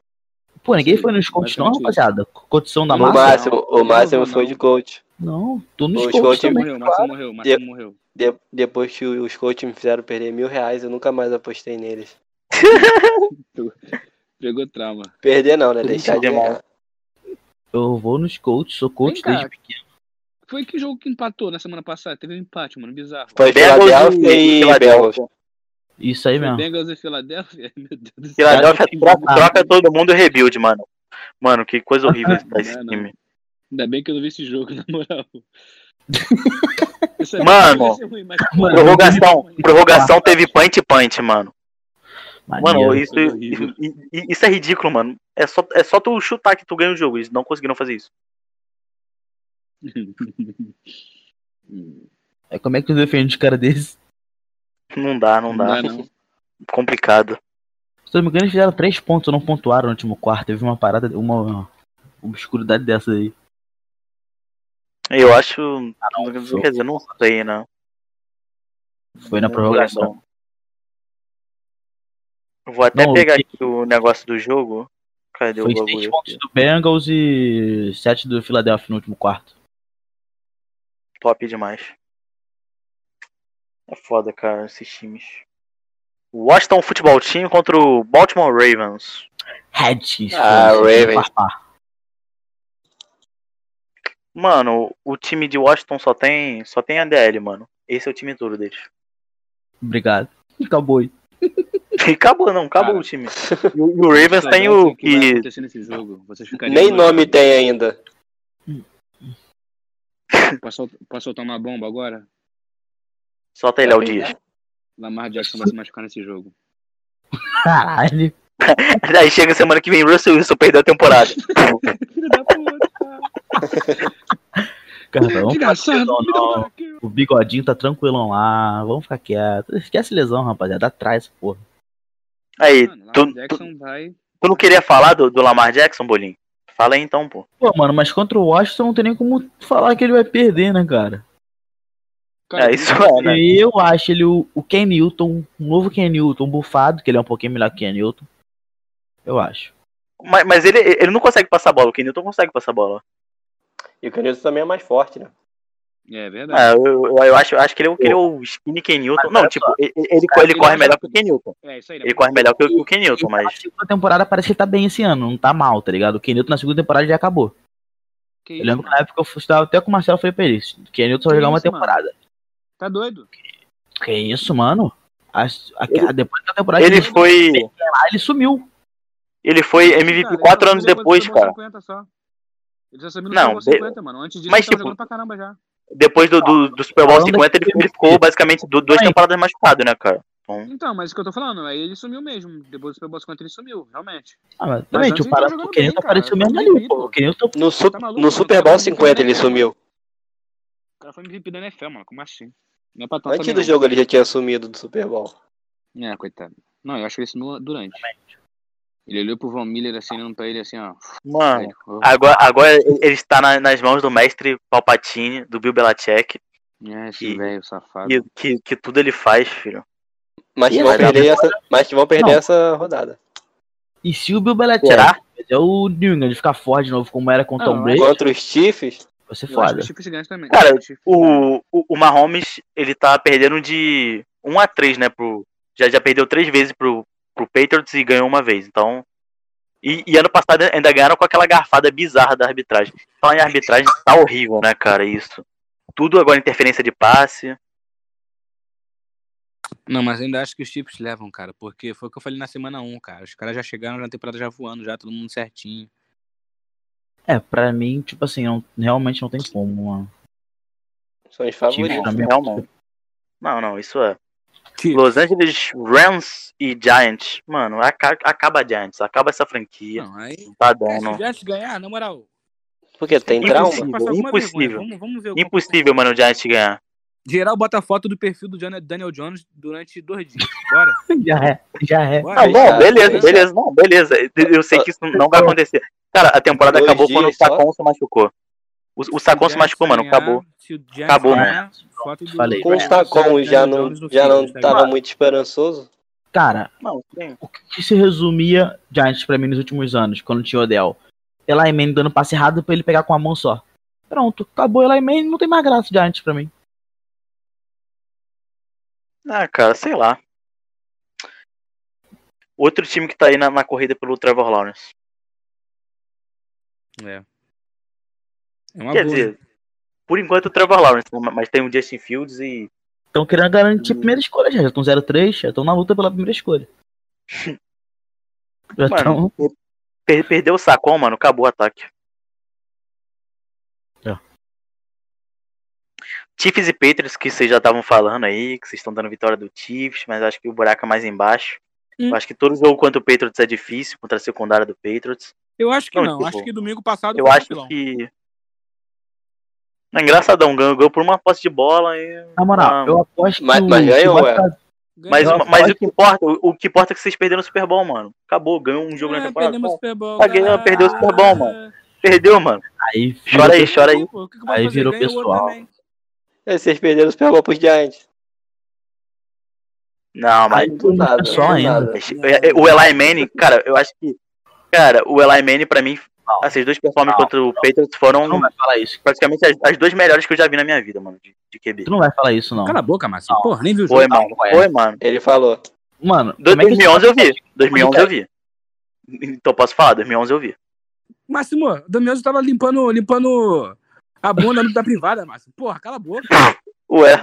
Pô, ninguém Sim, foi nos coaches não, rapaziada. Condição da O massa? máximo, o não máximo vou, foi de coach. Não, tô nos Os coaches coaches também. Morreu, Massa morreu, De- morreu. De- depois que os coaches me fizeram perder mil reais, eu nunca mais apostei neles. Pegou trauma. Perder não, né? Deixar de ganhar. Eu vou nos coaches, sou coach Vem cá. desde pequeno. Foi que jogo que empatou na semana passada? Teve um empate, mano, bizarro. Foi Philadelphia e. Philadelphia. Isso aí mesmo. Bengals e Filadélfia? Meu Deus do céu. Philadelphia que- troca, troca todo mundo e rebuild, mano. Mano, que coisa horrível esse- esse time. Ainda bem que eu não vi esse jogo, na moral. É- Mano. ser ruim, mas- Mano, Prorrogação, prorrogação teve punch punch, mano. Mano, isso, isso é ridículo, mano. É só, é só tu chutar que tu ganha o jogo. Eles não conseguiram fazer isso. É, como é que tu defende os caras desses? Não dá, não Não dá. dá, não. Complicado. Se eu não me engano, eles fizeram três pontos, não pontuaram no último quarto. Teve uma parada, uma obscuridade dessa aí. Eu acho. não, foi- quer dizer, não sei, né? Foi na prorrogação. Eu Vou até Não, pegar aqui o negócio do jogo. Cadê Foi o bagulho? pontos aqui? do Bengals e sete do Philadelphia no último quarto. Top demais. É foda, cara, esses times. Washington Futebol Team contra o Baltimore Ravens. Redskins. Ah, Ravens. Mano, o time de Washington só tem, só tem a DL, mano. Esse é o time todo deles. Obrigado. Acabou aí. E acabou, não, acabou Cara. o time. E o, o Ravens tem o que vai que. acontecer nesse jogo? Vocês ficariam Nem nome tem ainda. Posso, sol- posso soltar uma bomba agora? Solta ele, Léo Dias. Lamar Jackson vai se machucar nesse jogo. Caralho. Aí chega semana que vem, Russell Wilson perdeu a temporada. Filho da puta! Desgraçado! O bigodinho tá tranquilão lá. Vamos ficar quieto. Esquece lesão, rapaziada. Atrás, porra. Aí, Mano, tu, Lamar tu, Jackson vai. tu não queria falar do, do Lamar Jackson, Bolinho? Fala aí então, pô. Pô, mano, mas contra o Washington não tem nem como falar que ele vai perder, né, cara? É, isso é, né? Eu acho ele o, o Ken Newton, um novo Ken Newton, bufado, que ele é um pouquinho melhor que Ken Newton. Eu acho. Mas, mas ele, ele não consegue passar a bola, o Kenilton consegue passar a bola. E o Canilton também é mais forte, né? É verdade. É, eu, eu, eu acho, eu acho que ele é o, que ele é o skinny Kenilton. Mas Não, tipo, ele, ele, cara, ele corre melhor que o Kenilton. É isso aí. Ele corre melhor que, o- que o Kenilton, E na mas. segunda temporada parece que ele tá bem esse ano, não tá mal, tá ligado? O Ken Newton na segunda temporada já acabou. Que Eu lembro que na época eu estava até com o Marcelo falei pra ele, o Ken Newton só jogar uma temporada. Tá doido? Que isso, mano? A- a- depois da temporada Ele que foi. lá, ele sumiu. Ele foi MVP Cara, ele quatro anos depois, Super cara. Bowl 50 só. Ele já subiu no Não, Super Bowl de- 50, mano. Antes disso, mas, ele tipo, jogando pra caramba já. Depois do, do, do Super Bowl Falando 50, ele, ele ficou basicamente du- duas Aí. temporadas machucado, né, cara? Então, Então, mas o que eu tô falando, aí ele sumiu mesmo. Depois do Super Bowl 50 ele sumiu, realmente. Ah, mas também, tipo, ele para, o Ken bem, Newton cara. apareceu mesmo ali, pô. O Newton No, su Tá maluco, no mano? Super Tá Bowl maluco, 50 ele tá sumiu. O cara foi MVP da NFL, mano. Como assim? Não é pra tanto Antes do não. jogo ele já tinha sumido do Super Bowl. É, coitado. Não, eu acho que ele sumiu durante. Ele olhou pro Von Miller assim, olhando pra ele assim, ó. mano, Ele, agora, agora ele está na- nas mãos do mestre Palpatine, do Bill Belichick, É, esse E- velho safado. que, que, que tudo ele faz, filho. Mas que vão perder essa, mas que vão perder Não. essa rodada. E se o Bill Belichick Será? é o New England ficar forte de novo, como era com o Não, Tom eu Brady, Contra os Chiefs, vai ser Eu acho que foda. o Chiefs ganha também. Cara, o. O, o, Mahomes, ele tá perdendo de 1 a 3, né? Pro, já, já perdeu três vezes pro, pro Patriots e ganhou uma vez. Então. E, e ano passado ainda ganharam com aquela garfada bizarra da arbitragem. Falar em arbitragem tá horrível, né, cara? Isso. Tudo agora interferência de passe. Não, mas ainda acho que os Chiefs levam, cara, porque foi o que eu falei na semana 1, cara. Os caras já chegaram na temporada já voando, já todo mundo certinho. É, pra mim, tipo assim, não- realmente não tem como, mano. são os Chiefs favoritos. é Realmente. Não, não, isso é. Que- Los Angeles Rams e Giants. Mano, aca- acaba Giants, acaba essa franquia. Não, aí. Não tá Cara, se o dando. Giants ganhar, na moral. Porque tem Impossível. trauma. impossível. vergonha. Vamos, vamos ver o Impossível, mano, o Giants ganhar. Geral bota foto do perfil do Daniel Jones durante dois dias. Bora. Já é, já é. Bora. Não, bom, Fechado, beleza, beleza, não, beleza. Eu sei que isso não vai acontecer. Cara, a temporada Dois acabou quando o só? Sacon se machucou. O, o Sacon se machucou, mano, acabou. Acabou, ganhar, foto do Falei. Com o Daniel já não, já não tava muito esperançoso. Cara, Não, o que se resumia Giants pra mim nos últimos anos, quando tinha o Odell? Eli Manning dando passe errado pra ele pegar com a mão só. Pronto, acabou Eli Manning, não tem mais graça Giants pra mim. Ah, cara, sei lá. Outro time que tá aí na, na corrida pelo Trevor Lawrence. É. É uma Quer boa. dizer, por enquanto o Trevor Lawrence, mas tem o Justin Fields e. Estão querendo garantir a primeira escolha já. Já estão 0-3, já estão na luta pela primeira escolha. Já Mano, estão. per- perdeu o Sacon, mano, acabou o ataque. Chiefs e Patriots, que vocês já estavam falando aí, que vocês estão dando vitória do Chiefs, mas acho que o buraco é mais embaixo. Hum. Eu acho que todo jogo contra o Patriots é difícil, contra a secundária do Patriots. Eu acho que Não, não. tipo, acho que domingo passado Eu foi acho que. É engraçadão, ganhou, ganhou por uma posse de bola e. Na moral, Ah, eu aposto Mas- que mas o- ganhou, ficar- Mas, mas o que importa, o, o que importa é que vocês perderam o Super Bowl, mano. Acabou, ganhou um jogo na É, temporada. perdemos o Super Bowl, Paguei, cara. perdeu o Super Bowl, mano. Perdeu, mano. Aí, Chora aí, chora aí. Aí virou pessoal. Também. Aí vocês perderam o Super Bowl pros Giants. Não, mas. Do nada, só do ainda. nada. É, O Eli Manning, cara, eu acho que. Cara, o Eli Manning, pra mim, essas duas performances Não. contra o Patriots Tu foram não vai falar isso. praticamente as, as duas melhores que eu já vi na minha vida, mano, de, de QB. Tu não vai falar isso, não. Cala a boca, Márcio. Não. Porra, nem viu o Foi, jogo. mano. ué. Foi, mano. Ele falou. Mano, Do- como é que 2011 eu vi. 2011 eu vi. Então posso falar, 2011 eu vi. Máximo, o Damiano tava limpando, limpando a bunda da privada, Máximo. Porra, cala a boca. Ué,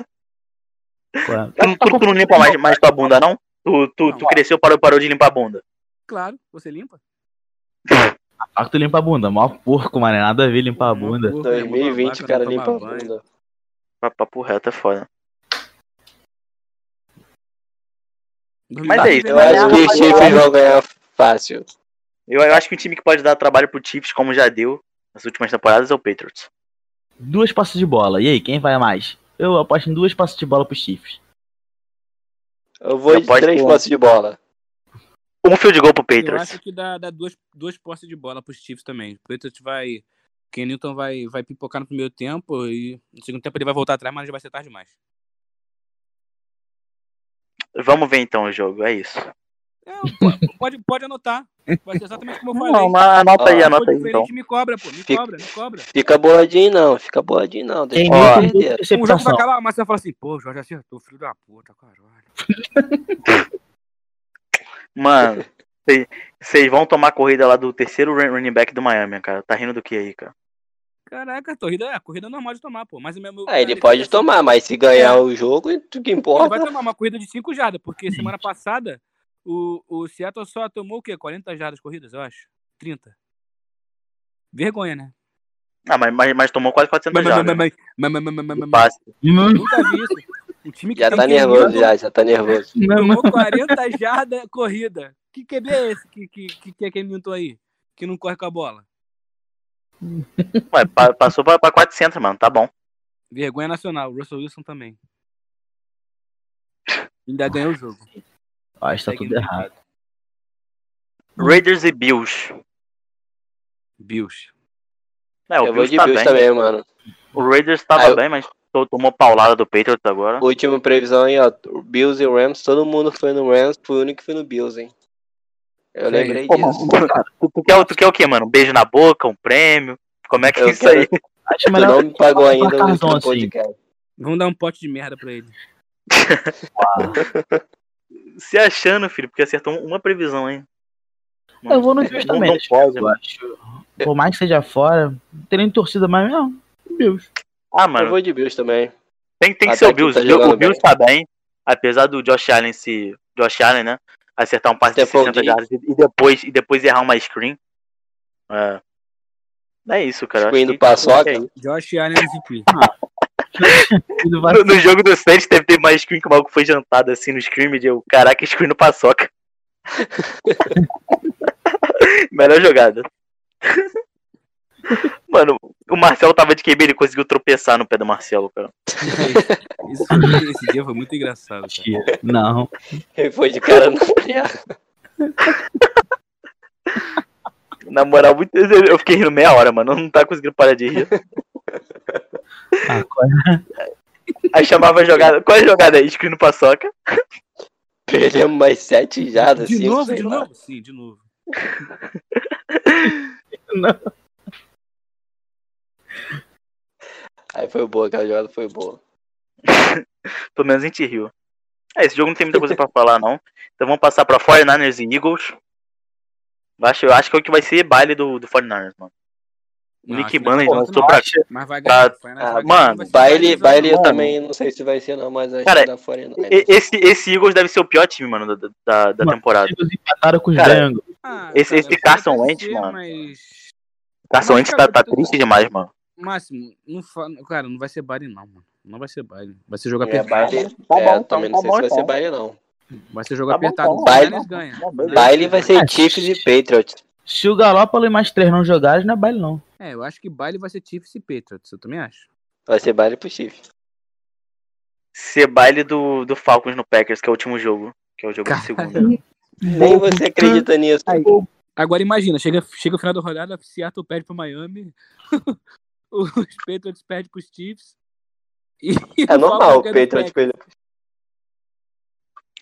Ué, tu, tu, tu não limpa mais, mais tua bunda, não? Tu, tu, tu cresceu, parou, parou de limpar a bunda. Claro, você limpa. Ah, que tu limpa a bunda. Mó porco, mano. Nada a ver limpar a bunda. Porra, é mó 2020 babaca, o cara limpa a bunda. Pa- Papo reto é foda. Mas é isso, Eu acho que os Chiefs vão ganhar fácil. Eu, eu acho que o time que pode dar trabalho pro Chiefs, como já deu nas últimas temporadas, é o Patriots. Duas passes de bola. E aí, quem vai mais? Eu aposto em duas passes de bola pros Chiefs. Eu vou Eu de aposto três em- passes de bola. Um field goal pro Eu Patriots. acho que dá, dá duas, duas posses de bola pros Chiefs também. O Patriots vai. Ken Newton vai, vai pipocar no primeiro tempo e no segundo tempo ele vai voltar atrás, mas já vai ser tarde demais. Vamos ver então o jogo, é isso. É, pode, pode, anotar. Vai ser exatamente como eu falei. Não, mas anota aí, Ó, Se anota aí então. me cobra, pô. Me Fica- cobra, me cobra. Fica boladinho não, fica boladinho não. Deixa Ó. Um jogo vai acabar, mas você vai falar assim, pô, o Jorge acertou, filho da puta, caralho. Mano, vocês vão tomar corrida lá do terceiro run- running back do Miami, cara. Tá rindo do que aí, cara? Caraca, a corrida é a corrida é normal de tomar, pô. Mas o meu, Ah, ele pode tomar, mas se ganhar É. o jogo, o que Ele importa. vai tomar uma corrida de 5 jardas, porque semana passada o, o Seattle só tomou o quê? 40 jardas corridas, eu acho. 30. Vergonha, né? Ah, mas, mas, mas tomou quase 400 Mas, jardas. mas, mas, mas, mas, mas, mas, mas. Hum, Nunca vi isso. Um time que Já tá Ken nervoso, Newton já, já tá nervoso. Tomou 40 jardas corrida. Que QB é esse que, que, que, que é Ken Newton aí? Que não corre com a bola. Ué, pa- passou pra, pra 400, mano. Tá bom. Vergonha nacional. Russell Wilson também. Ainda ganhou o jogo. Acho que tá tudo errado. Raiders e Bills. Bills. É, o Eu vou Bills de tá Bills bem. também, mano. O Raiders tava Ah, eu- bem, mas to- tomou paulada do Patriots agora. Última previsão aí, ó. Bills e Rams, todo mundo foi no Rams, foi o único que foi no Bills, hein? Eu lembrei Pô, disso. mano, tu, tu quer, tu quer o quê, mano? Um beijo na boca, um prêmio? Como é que Eu é isso aí? Acho Tu melhor não me pagou ainda no assim. podcast. Vamos dar um pote de merda pra ele. Se achando, filho, porque acertou uma previsão, hein? Eu vou no Bills Não- também. não pode, eu acho. Por mais que seja fora, não tem nem torcida mais, não. Bills. Ah, Eu mano, vou de Bills também. tem, tem que Até ser o Bills. tá O Bills bem. tá bem. Apesar do Josh Allen se. Josh Allen, né? Acertar um passe de Stephon 60 Diggs. jardas e depois, e depois errar uma screen. É. É isso, cara. eu Screen do que- Paçoca. é. Josh Allen MVP. Ele vai No, no jogo do Saints teve ter mais screen que o maluco foi jantado assim no scrimmage. Eu, caraca, screen no paçoca. Melhor jogada. Mano, o Marcelo tava de QB, ele conseguiu tropeçar no pé do Marcelo, cara. Esse, foi- esse dia foi muito engraçado, cara. Não. Ele foi de cara no Na moral, muito- eu fiquei rindo meia hora, mano. Não tá conseguindo parar de rir. Ah, é? Aí chamava a jogada. Qual é a jogada aí? Screen no paçoca. Perdemos mais sete jardas, De cinco, novo, de lá. novo? Sim, de novo. Aí foi boa, aquela jogada foi boa. Pelo menos a gente riu. É, esse jogo não tem muita coisa pra falar, não. Então vamos passar pra 49ers e Eagles. Eu acho, acho que é o que vai ser baile do, do 49ers, mano. O Não, Nick Bannon não, lançou não, pra. Mas vai Pra- ganhar. Foi na- Ah, ganhar, mano, ser Baile, baile eu também não sei se vai ser não, mas acho Cara, que dá 49ers. E- Esse, esse Eagles deve ser o pior time, mano, da, da, da Mano, temporada. Eles empataram com os Cara, Bengals. Ah, Esse- cara, esse Carson Wentz, ser, mano. Mas, Carson Wentz tá, tá triste demais, mano. Máximo, não fa... cara, não vai ser baile não, mano. Não vai ser baile. Vai ser jogo É, apertado. baile, Tá é, bom, eu também não tá sei bom, se vai ser então. baile não. Vai ser jogo bom, apertado. então. Baile- ganha. Beleza. Baile vai ser Chiefs e Patriots. Se o Garópolo e mais três não jogarem, não é baile, não. É, eu acho que baile vai ser Chiefs e Patriots. Eu também acho. Vai ser baile pro Chiefs. Ser baile do, do Falcons no Packers, que é o último jogo. Que é o jogo do segundo. Nem você acredita nisso. Agora imagina, chega, chega o final da rodada, Seattle perde pro Miami, os Patriots perdem pros Chiefs. E É o normal o Patriots Packers. perder.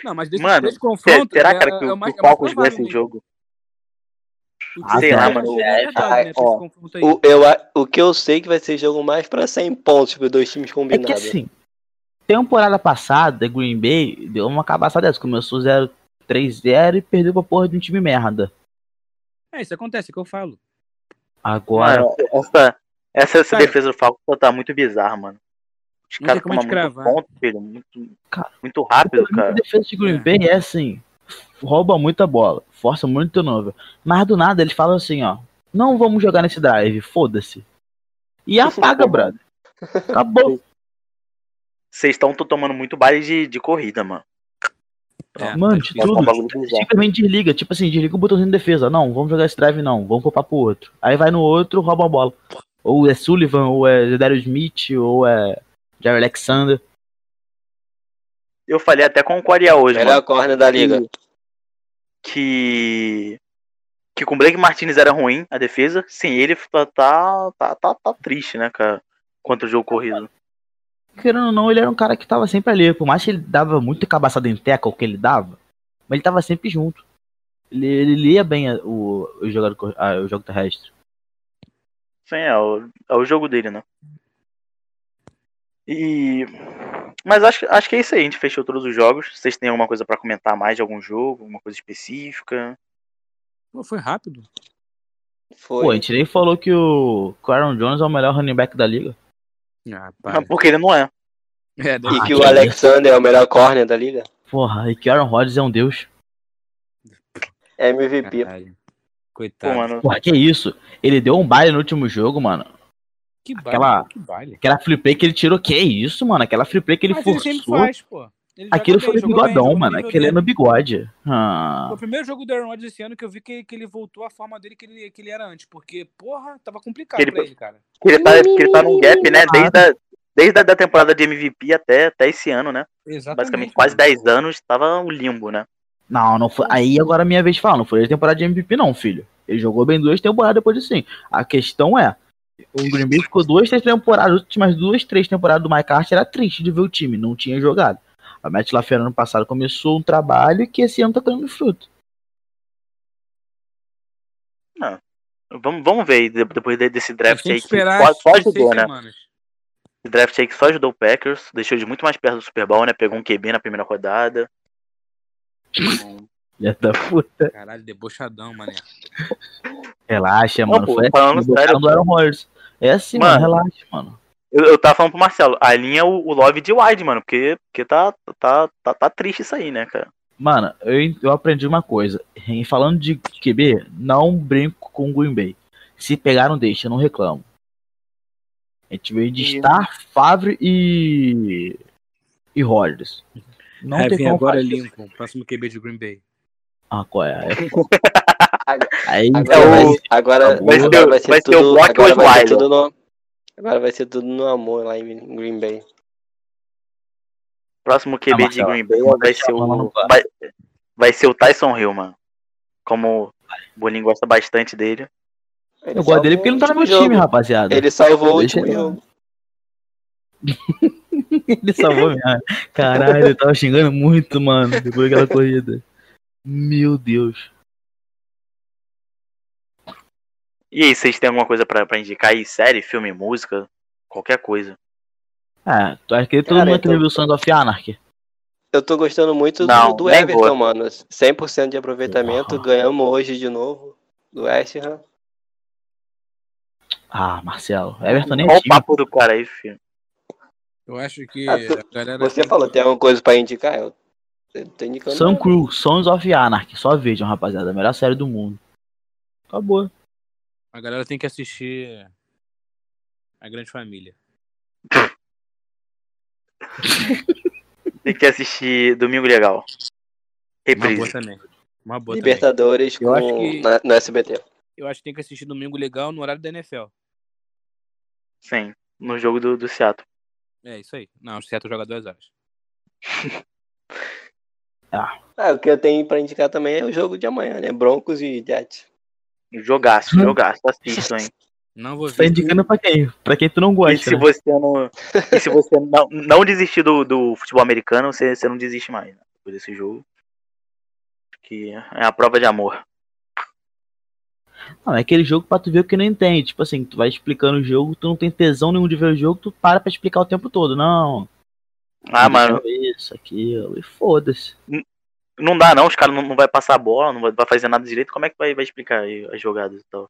Não, mas desse, Mano, desse confronto. Será, é, cara, que é, o, o mais, o é mais Falcons ganha esse mesmo. jogo? O Ah, sei lá, é mano, verdade, ah, né, ó. O, eu, a- o que eu sei que vai ser jogo mais pra 100 pontos para dois times É combinados. que assim, temporada passada, Green Bay deu uma cabaçada dessa. Começou 0-3-0 e perdeu pra porra de um time merda. É, isso acontece, é o que eu falo. Agora, Mano, essa, essa, defesa do Falcons tá muito bizarra, mano. Os caras a tomam muito ponto, filho. Muito, Cara, muito rápido, a cara. defesa de Green É. Bay é assim, rouba muita bola, força muito turnover. Mas do nada eles falam assim, ó, não vamos jogar nesse drive, foda-se. E apaga, brother. Acabou. Vocês estão tomando muito baile de, de corrida, mano. É, Mano, tá de. Tá um tudo. bizarro. Simplesmente desliga, tipo assim, desliga o botãozinho de defesa. Não, vamos jogar esse drive não, vamos poupar pro outro. Aí vai no outro, rouba a bola. Ou é Sullivan, ou é Daryl Smith, ou é Jair Alexander. Eu falei até com o Coria hoje, Melhor mano, corner da liga. que. Que com o Blake Martinez era ruim a defesa. Sem ele tá, tá, tá, tá, tá triste, né, cara? Contra o jogo corrido. Querendo ou não, ele era um cara que tava sempre ali. Por mais que ele dava muito cabaçada em teca, o que ele dava, mas ele tava sempre junto. Ele, ele lia bem a- o, o, jogo, ah, o jogo terrestre. Sim, é o, é o jogo dele, né? E. Mas acho, acho que é isso aí, a gente fechou todos os jogos. Vocês têm alguma coisa pra comentar mais de algum jogo, alguma coisa específica? Pô, foi rápido. Pô, a Foi. gente nem falou que o que o Aaron Jones é o melhor running back da liga. Ah, para. Porque ele não é. É, E que que o Alexander é o melhor corner da liga. Porra, e que o Aaron Rodgers é um deus. MVP. Caralho. Pô, Coitado. mano. Porra, que isso? Ele deu um baile no último jogo, mano. Que baile, aquela- que baile. Aquela free play que ele tirou, que isso, mano? Aquela free play que ele Mas ele sempre forçou. faz, pô. Ele Aquilo bem, foi no bem, bigodão, no mano. Aquele é no bigode. Ah. Foi o primeiro jogo do Aaron Rodgers esse ano que eu vi que, que ele voltou à forma dele que ele, que ele era antes. Porque, porra, tava complicado Ele- pra ele, cara. Que ele, tá, que ele tá num gap, né? Desde a, desde a da temporada de MVP até, até esse ano, né? Exatamente. Basicamente quase 10 anos, tava um limbo, né? Não, não foi. Aí agora é minha vez de falar, não foi a temporada de MVP, não, filho. Ele jogou bem duas temporadas depois disso, sim. A questão é. O Green Bay ficou duas, três temporadas, as últimas duas, três temporadas do Mike Hart era triste de ver o time, não tinha jogado. A Matt LaFleur ano passado começou um trabalho que esse ano tá dando fruto. Vamos, vamos ver depois de- desse draft aí que só, as só 16 ajudou, né? semanas. Esse draft aí que só ajudou o Packers, deixou de muito mais perto do Super Bowl, né? Pegou um QB na primeira rodada. Já da puta. Caralho, debochadão, mané. Relaxa, Não, mano. pô, Foi falando assim, sério, do Aaron Rodgers. É assim, mano, Mano. relaxa, mano. Eu, eu tava falando pro Marcelo, alinha o, o Love de wide, mano, porque, porque tá, tá, tá, tá triste isso aí, né, cara? Mano, eu, eu aprendi uma coisa. Em falando de QB, não brinco com o Green Bay. Se pegaram, deixa, eu não reclamo. A gente veio de E- Star, Favre e. e Rodgers. Não Vai tem agora fazer. Lincoln, próximo QB de Green Bay. Ah, qual é? Aí, Agora, É vai, o- ser- agora, vai ser- agora vai ser vai ser o tudo. Brock Agora vai ser tudo no. Agora vai ser tudo no amor lá em Green Bay. Próximo QB Ah, de Green Bay vai ser o. Vai, vai ser o Tyson Hill, mano. Como o Boninho gosta bastante dele. Ele eu gosto dele porque ele não tá no meu o time, rapaziada. Ele salvou o último ele- jogo. Ele salvou minha. Caralho, eu tava xingando muito, mano, depois daquela corrida. Meu Deus. E aí, vocês têm alguma coisa pra, pra indicar aí? Série, filme, música? Qualquer coisa. Ah, tu acha que todo mundo viu Sons of Anarchy? Eu tô gostando muito Não, do, do Everton, vou. mano. 100% de aproveitamento. Ganhamos hoje de novo. Do West Ham. Ah, Marcelo. Everton nem é Olha o papo do cara aí, filho. Eu acho que Ah, tu- a galera. Você tem- falou, tem alguma coisa pra indicar? Eu tô indicando. Sun. Crew, Sons of Anarchy. Só vejam, rapaziada. A melhor série do mundo. Acabou. A galera tem que assistir a Grande Família. Tem que assistir Domingo Legal. Uma boa Reprise. também. Uma boa também. Libertadores Eu com, acho que- na- no SBT. Eu acho que tem que assistir Domingo Legal no horário da NFL. Sim, no jogo do, do Seattle. É isso aí. Não, o Seattle joga duas horas. Ah, o que eu tenho pra indicar também é o jogo de amanhã, né? Broncos e Jets. Jogaço, jogaço. Assistam, hein? Não vou Tá ver. indicando pra quem? Pra quem tu não E gosta. se né? você não, e se você não, não desistir do, do futebol americano, você, você não desiste mais né? depois desse jogo. Que é a prova de amor. Não, é aquele jogo pra tu ver o que não entende. Tipo assim, tu vai explicando o jogo, tu não tem tesão nenhum de ver o jogo, tu para pra explicar o tempo todo. Não. Ah, mano, Isso, aquilo. E foda-se. Não dá não, os caras não, não vai passar a bola, não vai, vai fazer nada direito, como é que vai, vai explicar aí as jogadas e tal?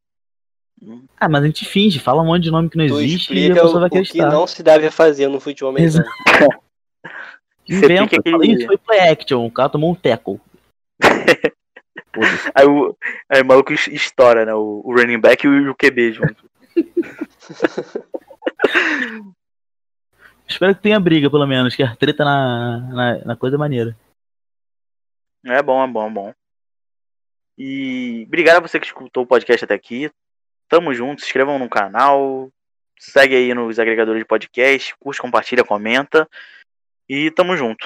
Ah, mas a gente finge, fala um monte de nome que não Tu existe e a pessoa vai o que acreditar. não se deve fazer no futebol americano. Inventa, aquele- isso foi play action, o cara tomou um tackle. Aí o, aí o maluco es- estoura, né? O, o running back e o, o QB junto. Espero que tenha briga, pelo menos, que a treta na, na, na coisa é maneira. É bom, é bom, é bom. E obrigado a você que escutou o podcast até aqui. Tamo junto, se inscrevam no canal. segue aí nos agregadores de podcast, curte, compartilha, comenta. E tamo junto.